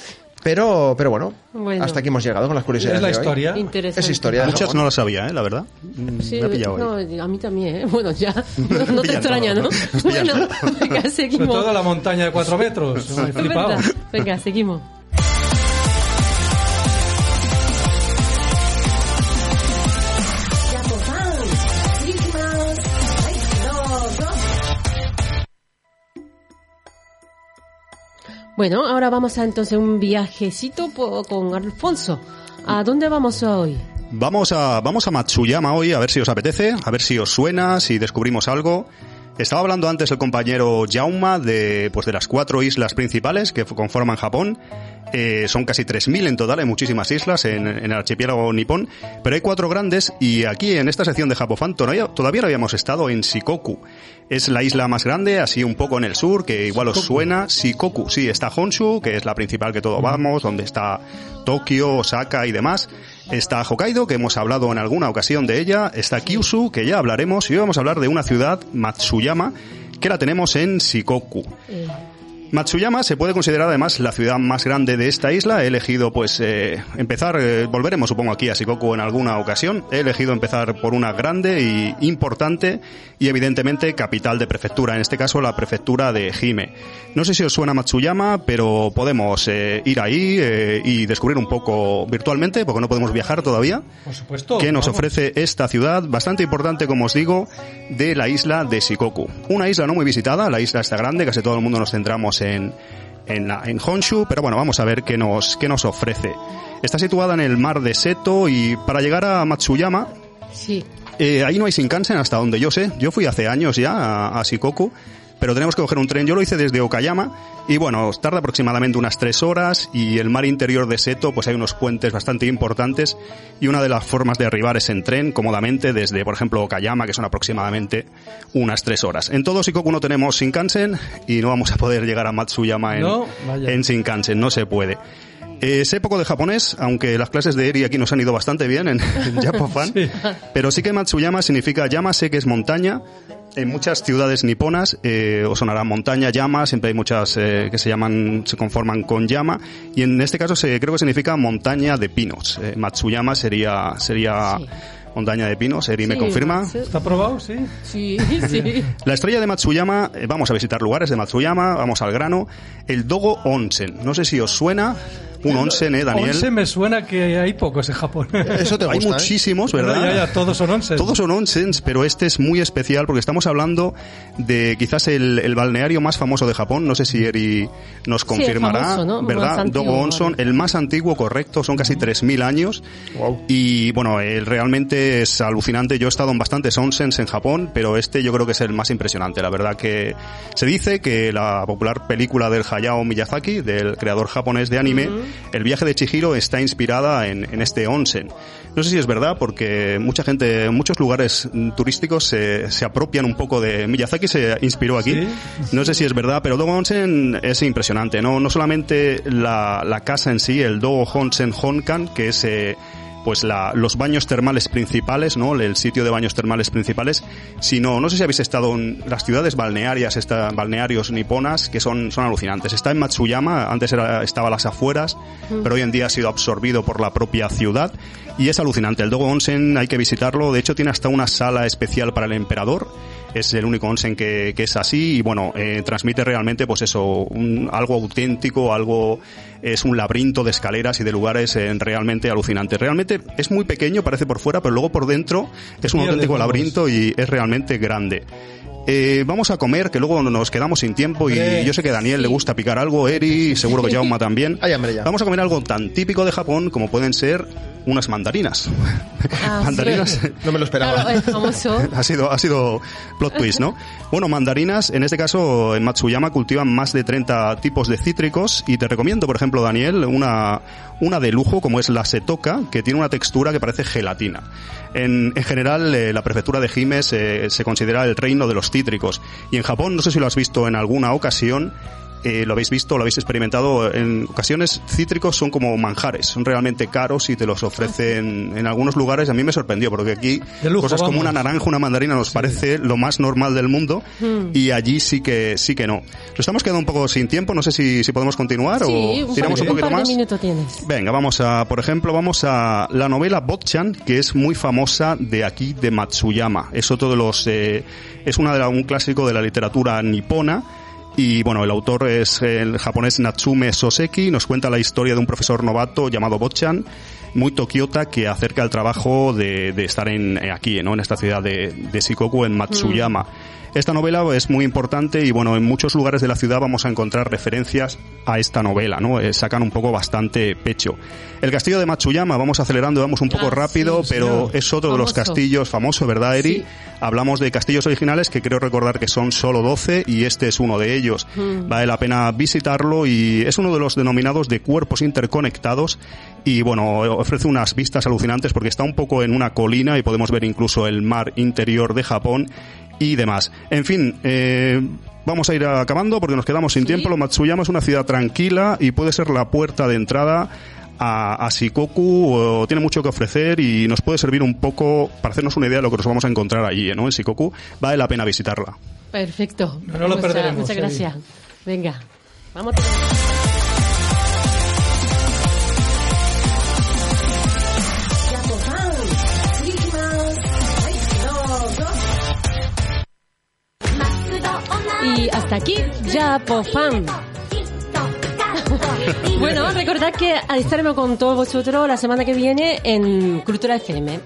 pero, pero bueno, Bueno. hasta aquí hemos llegado con las curiosidades Es la de hoy. historia. Interesante. Es historia Muchas no las sabía, ¿eh? La verdad. Mm, Sí, me ha pillado no, a mí también, ¿eh? Bueno, ya. [laughs] No, no te extraña, todo, ¿no? [laughs] Bueno, todo. venga, Sobre seguimos. todo la montaña de cuatro metros. Me he flipado. Venga, seguimos. Bueno, ahora vamos a entonces un viajecito con Alfonso. ¿A dónde vamos hoy? Vamos a, vamos a Matsuyama hoy, a ver si os apetece, a ver si os suena, si descubrimos algo. Estaba hablando antes el compañero Jauma de, pues de las cuatro islas principales que conforman Japón. Eh, son casi 3.000 en total, hay muchísimas islas en, en el archipiélago nipón, pero hay cuatro grandes y aquí en esta sección de Japofan todavía, todavía no habíamos estado en Shikoku. Es la isla más grande, así un poco en el sur, que igual os suena. Shikoku, sí, está Honshu, que es la principal que todos vamos, donde está Tokio, Osaka y demás. Está Hokkaido, que hemos hablado en alguna ocasión de ella. Está Kyushu, que ya hablaremos. Y hoy vamos a hablar de una ciudad, Matsuyama, que la tenemos en Shikoku. Matsuyama se puede considerar además la ciudad más grande de esta isla. He elegido pues eh, empezar, eh, volveremos supongo aquí a Shikoku en alguna ocasión. He elegido empezar por una grande y importante y evidentemente capital de prefectura, en este caso la prefectura de Hime. No sé si os suena Matsuyama, pero podemos eh, ir ahí eh, y descubrir un poco virtualmente, porque no podemos viajar todavía. Por supuesto. que nos vamos. ofrece esta ciudad bastante importante, como os digo, de la isla de Shikoku. Una isla no muy visitada, la isla está grande, casi todo el mundo nos centramos en, en, la- en Honshu, pero bueno, vamos a ver qué nos, qué nos ofrece. Está situada en el mar de Seto y para llegar a Matsuyama, Sí. eh, ahí no hay Shinkansen hasta donde yo sé. Yo fui hace años ya a, a Shikoku, pero tenemos que coger un tren. Yo lo hice desde Okayama y bueno, tarda aproximadamente unas tres horas y el mar interior de Seto pues hay unos puentes bastante importantes y una de las formas de arribar es en tren cómodamente desde, por ejemplo, Okayama, que son aproximadamente unas tres horas. En todo Shikoku no tenemos Shinkansen y no vamos a poder llegar a Matsuyama en, No, en Shinkansen, no se puede. Eh, sé poco de japonés, aunque las clases de Eri aquí nos han ido bastante bien en, en Japofan. [laughs] Sí. Pero sí que Matsuyama significa llama, sé que es montaña. En muchas ciudades niponas eh, os sonará montaña, llama, siempre hay muchas eh, que se llaman, se conforman con llama. Y en este caso se, creo que significa montaña de pinos. Eh, Matsuyama sería, sería Sí. montaña de pinos. Eri me Sí, confirma. sí. ¿Está probado? Sí. Sí, sí. [laughs] La estrella de Matsuyama, eh, vamos a visitar lugares de Matsuyama, vamos al grano. El Dogo Onsen. No sé si os suena. Un onsen, ¿eh, Daniel? Onsen me suena que hay pocos en Japón. Eso te [laughs] Hay gusta, ¿eh? muchísimos, ¿verdad? Ya, ya, todos son onsen. Todos son onsens, pero este es muy especial porque estamos hablando de quizás el, el balneario más famoso de Japón. No sé si Eri nos Sí, confirmará, famoso, ¿no? ¿verdad? antiguo, Dogo Onsen, el más antiguo, correcto, son casi 3.000 años. Y bueno, él realmente es alucinante. Yo he estado en bastantes onsens en Japón, pero este yo creo que es el más impresionante. La verdad que se dice que la popular película del Hayao Miyazaki, del creador japonés de anime, El viaje de Chihiro, está inspirada en, en este onsen. No sé si es verdad, porque mucha gente, en muchos lugares turísticos se, se apropian un poco de Miyazaki, se inspiró aquí. Sí, No sé si es verdad, pero Dogo Onsen es impresionante, ¿no? No solamente la, la casa en sí, el Dogo Onsen Honkan, que es eh, pues la, los baños termales principales, ¿no? El sitio de baños termales principales, sino, no sé si habéis estado en las ciudades balnearias, esta, balnearios niponas, que son, son alucinantes. Está en Matsuyama, antes era, estaba a las afueras, pero hoy en día ha sido absorbido por la propia ciudad, y es alucinante. El Dogo Onsen hay que visitarlo, de hecho tiene hasta una sala especial para el emperador, es el único onsen que, que es así y bueno, eh, transmite realmente pues eso, un- algo auténtico, algo, es un laberinto de escaleras y de lugares eh, realmente alucinantes. Realmente es muy pequeño, parece por fuera, pero luego por dentro es un auténtico laberinto y es realmente grande. Eh, vamos a comer, que luego nos quedamos sin tiempo y yo sé que a Daniel le gusta picar algo, Eri, seguro que Jauma también. Ay, hombre, ya. Vamos a comer algo tan típico de Japón como pueden ser unas mandarinas. Ah, [laughs] sí. mandarinas No me lo esperaba. Claro, es famoso. [laughs] ha sido, ha sido plot twist, ¿no? [laughs] Bueno, mandarinas, en este caso en Matsuyama cultivan más de 30 tipos de cítricos y te recomiendo, por ejemplo, Daniel, una, una de lujo como es la setoka, que tiene una textura que parece gelatina. En, en general, eh, la prefectura de Hime se, se considera el reino de los cítricos y en Japón, no sé si lo has visto en alguna ocasión, eh, lo habéis visto, lo habéis experimentado. En ocasiones cítricos son como manjares, son realmente caros y te los ofrecen en algunos lugares. A mí me sorprendió porque aquí lujo, cosas como vamos. una naranja, una mandarina nos parece lo más normal del mundo y allí sí que sí que no. Nos estamos quedando un poco sin tiempo, no sé si, si podemos continuar Sí, o tiramos un par, poquito par más. tienes. Venga, vamos a, por ejemplo, vamos a la novela Botchan, que es muy famosa de aquí, de Matsuyama. Es otro de los, eh, es una de la- un clásico de la literatura nipona. Y bueno, el autor es el japonés Natsume Soseki, nos cuenta la historia de un profesor novato llamado Botchan, muy tokiota, que acerca el trabajo de, de estar en, eh, aquí, ¿no? en esta ciudad de, de Shikoku, en Matsuyama. Esta novela es muy importante y bueno, en muchos lugares de la ciudad vamos a encontrar referencias a esta novela, ¿no? Eh, sacan un poco bastante pecho. El castillo de Matsuyama, vamos acelerando, vamos un poco Ah, rápido, sí, pero es otro de los castillos famoso, ¿verdad, Eri? Sí. Hablamos de castillos originales que creo recordar que son solo 12 y este es uno de ellos. Vale la pena visitarlo y es uno de los denominados de cuerpos interconectados y bueno, ofrece unas vistas alucinantes porque está un poco en una colina y podemos ver incluso el mar interior de Japón y demás. En fin, eh, vamos a ir acabando porque nos quedamos sin tiempo. Lo Matsuyama es una ciudad tranquila y puede ser la puerta de entrada a, a Shikoku, o tiene mucho que ofrecer y nos puede servir un poco para hacernos una idea de lo que nos vamos a encontrar allí, ¿no? En Shikoku vale la pena visitarla. Perfecto. No lo Muchas- perderemos, Muchas gracias. Venga. Vamos a Y hasta aquí, Japofan. [laughs] Bueno, recordad que estaremos con todos vosotros la semana que viene en Cultura FM.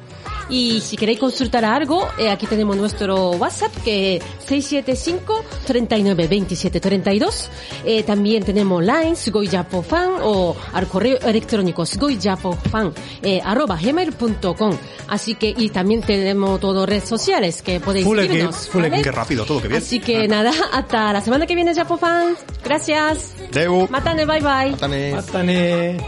Y si queréis consultar algo, eh, aquí tenemos nuestro WhatsApp que es 675 39 27 32. Eh, también tenemos line sugoijapofan o al correo electrónico sugoijapofan eh, arroba gmail.com. Así que, y también tenemos todas redes sociales que podéis Full seguirnos. full ¿vale? rápido, todo, qué bien. Así que nada, [laughs] hasta la semana que viene, Japofan. Gracias. Deu. Matane, bye bye. Matane. Matane.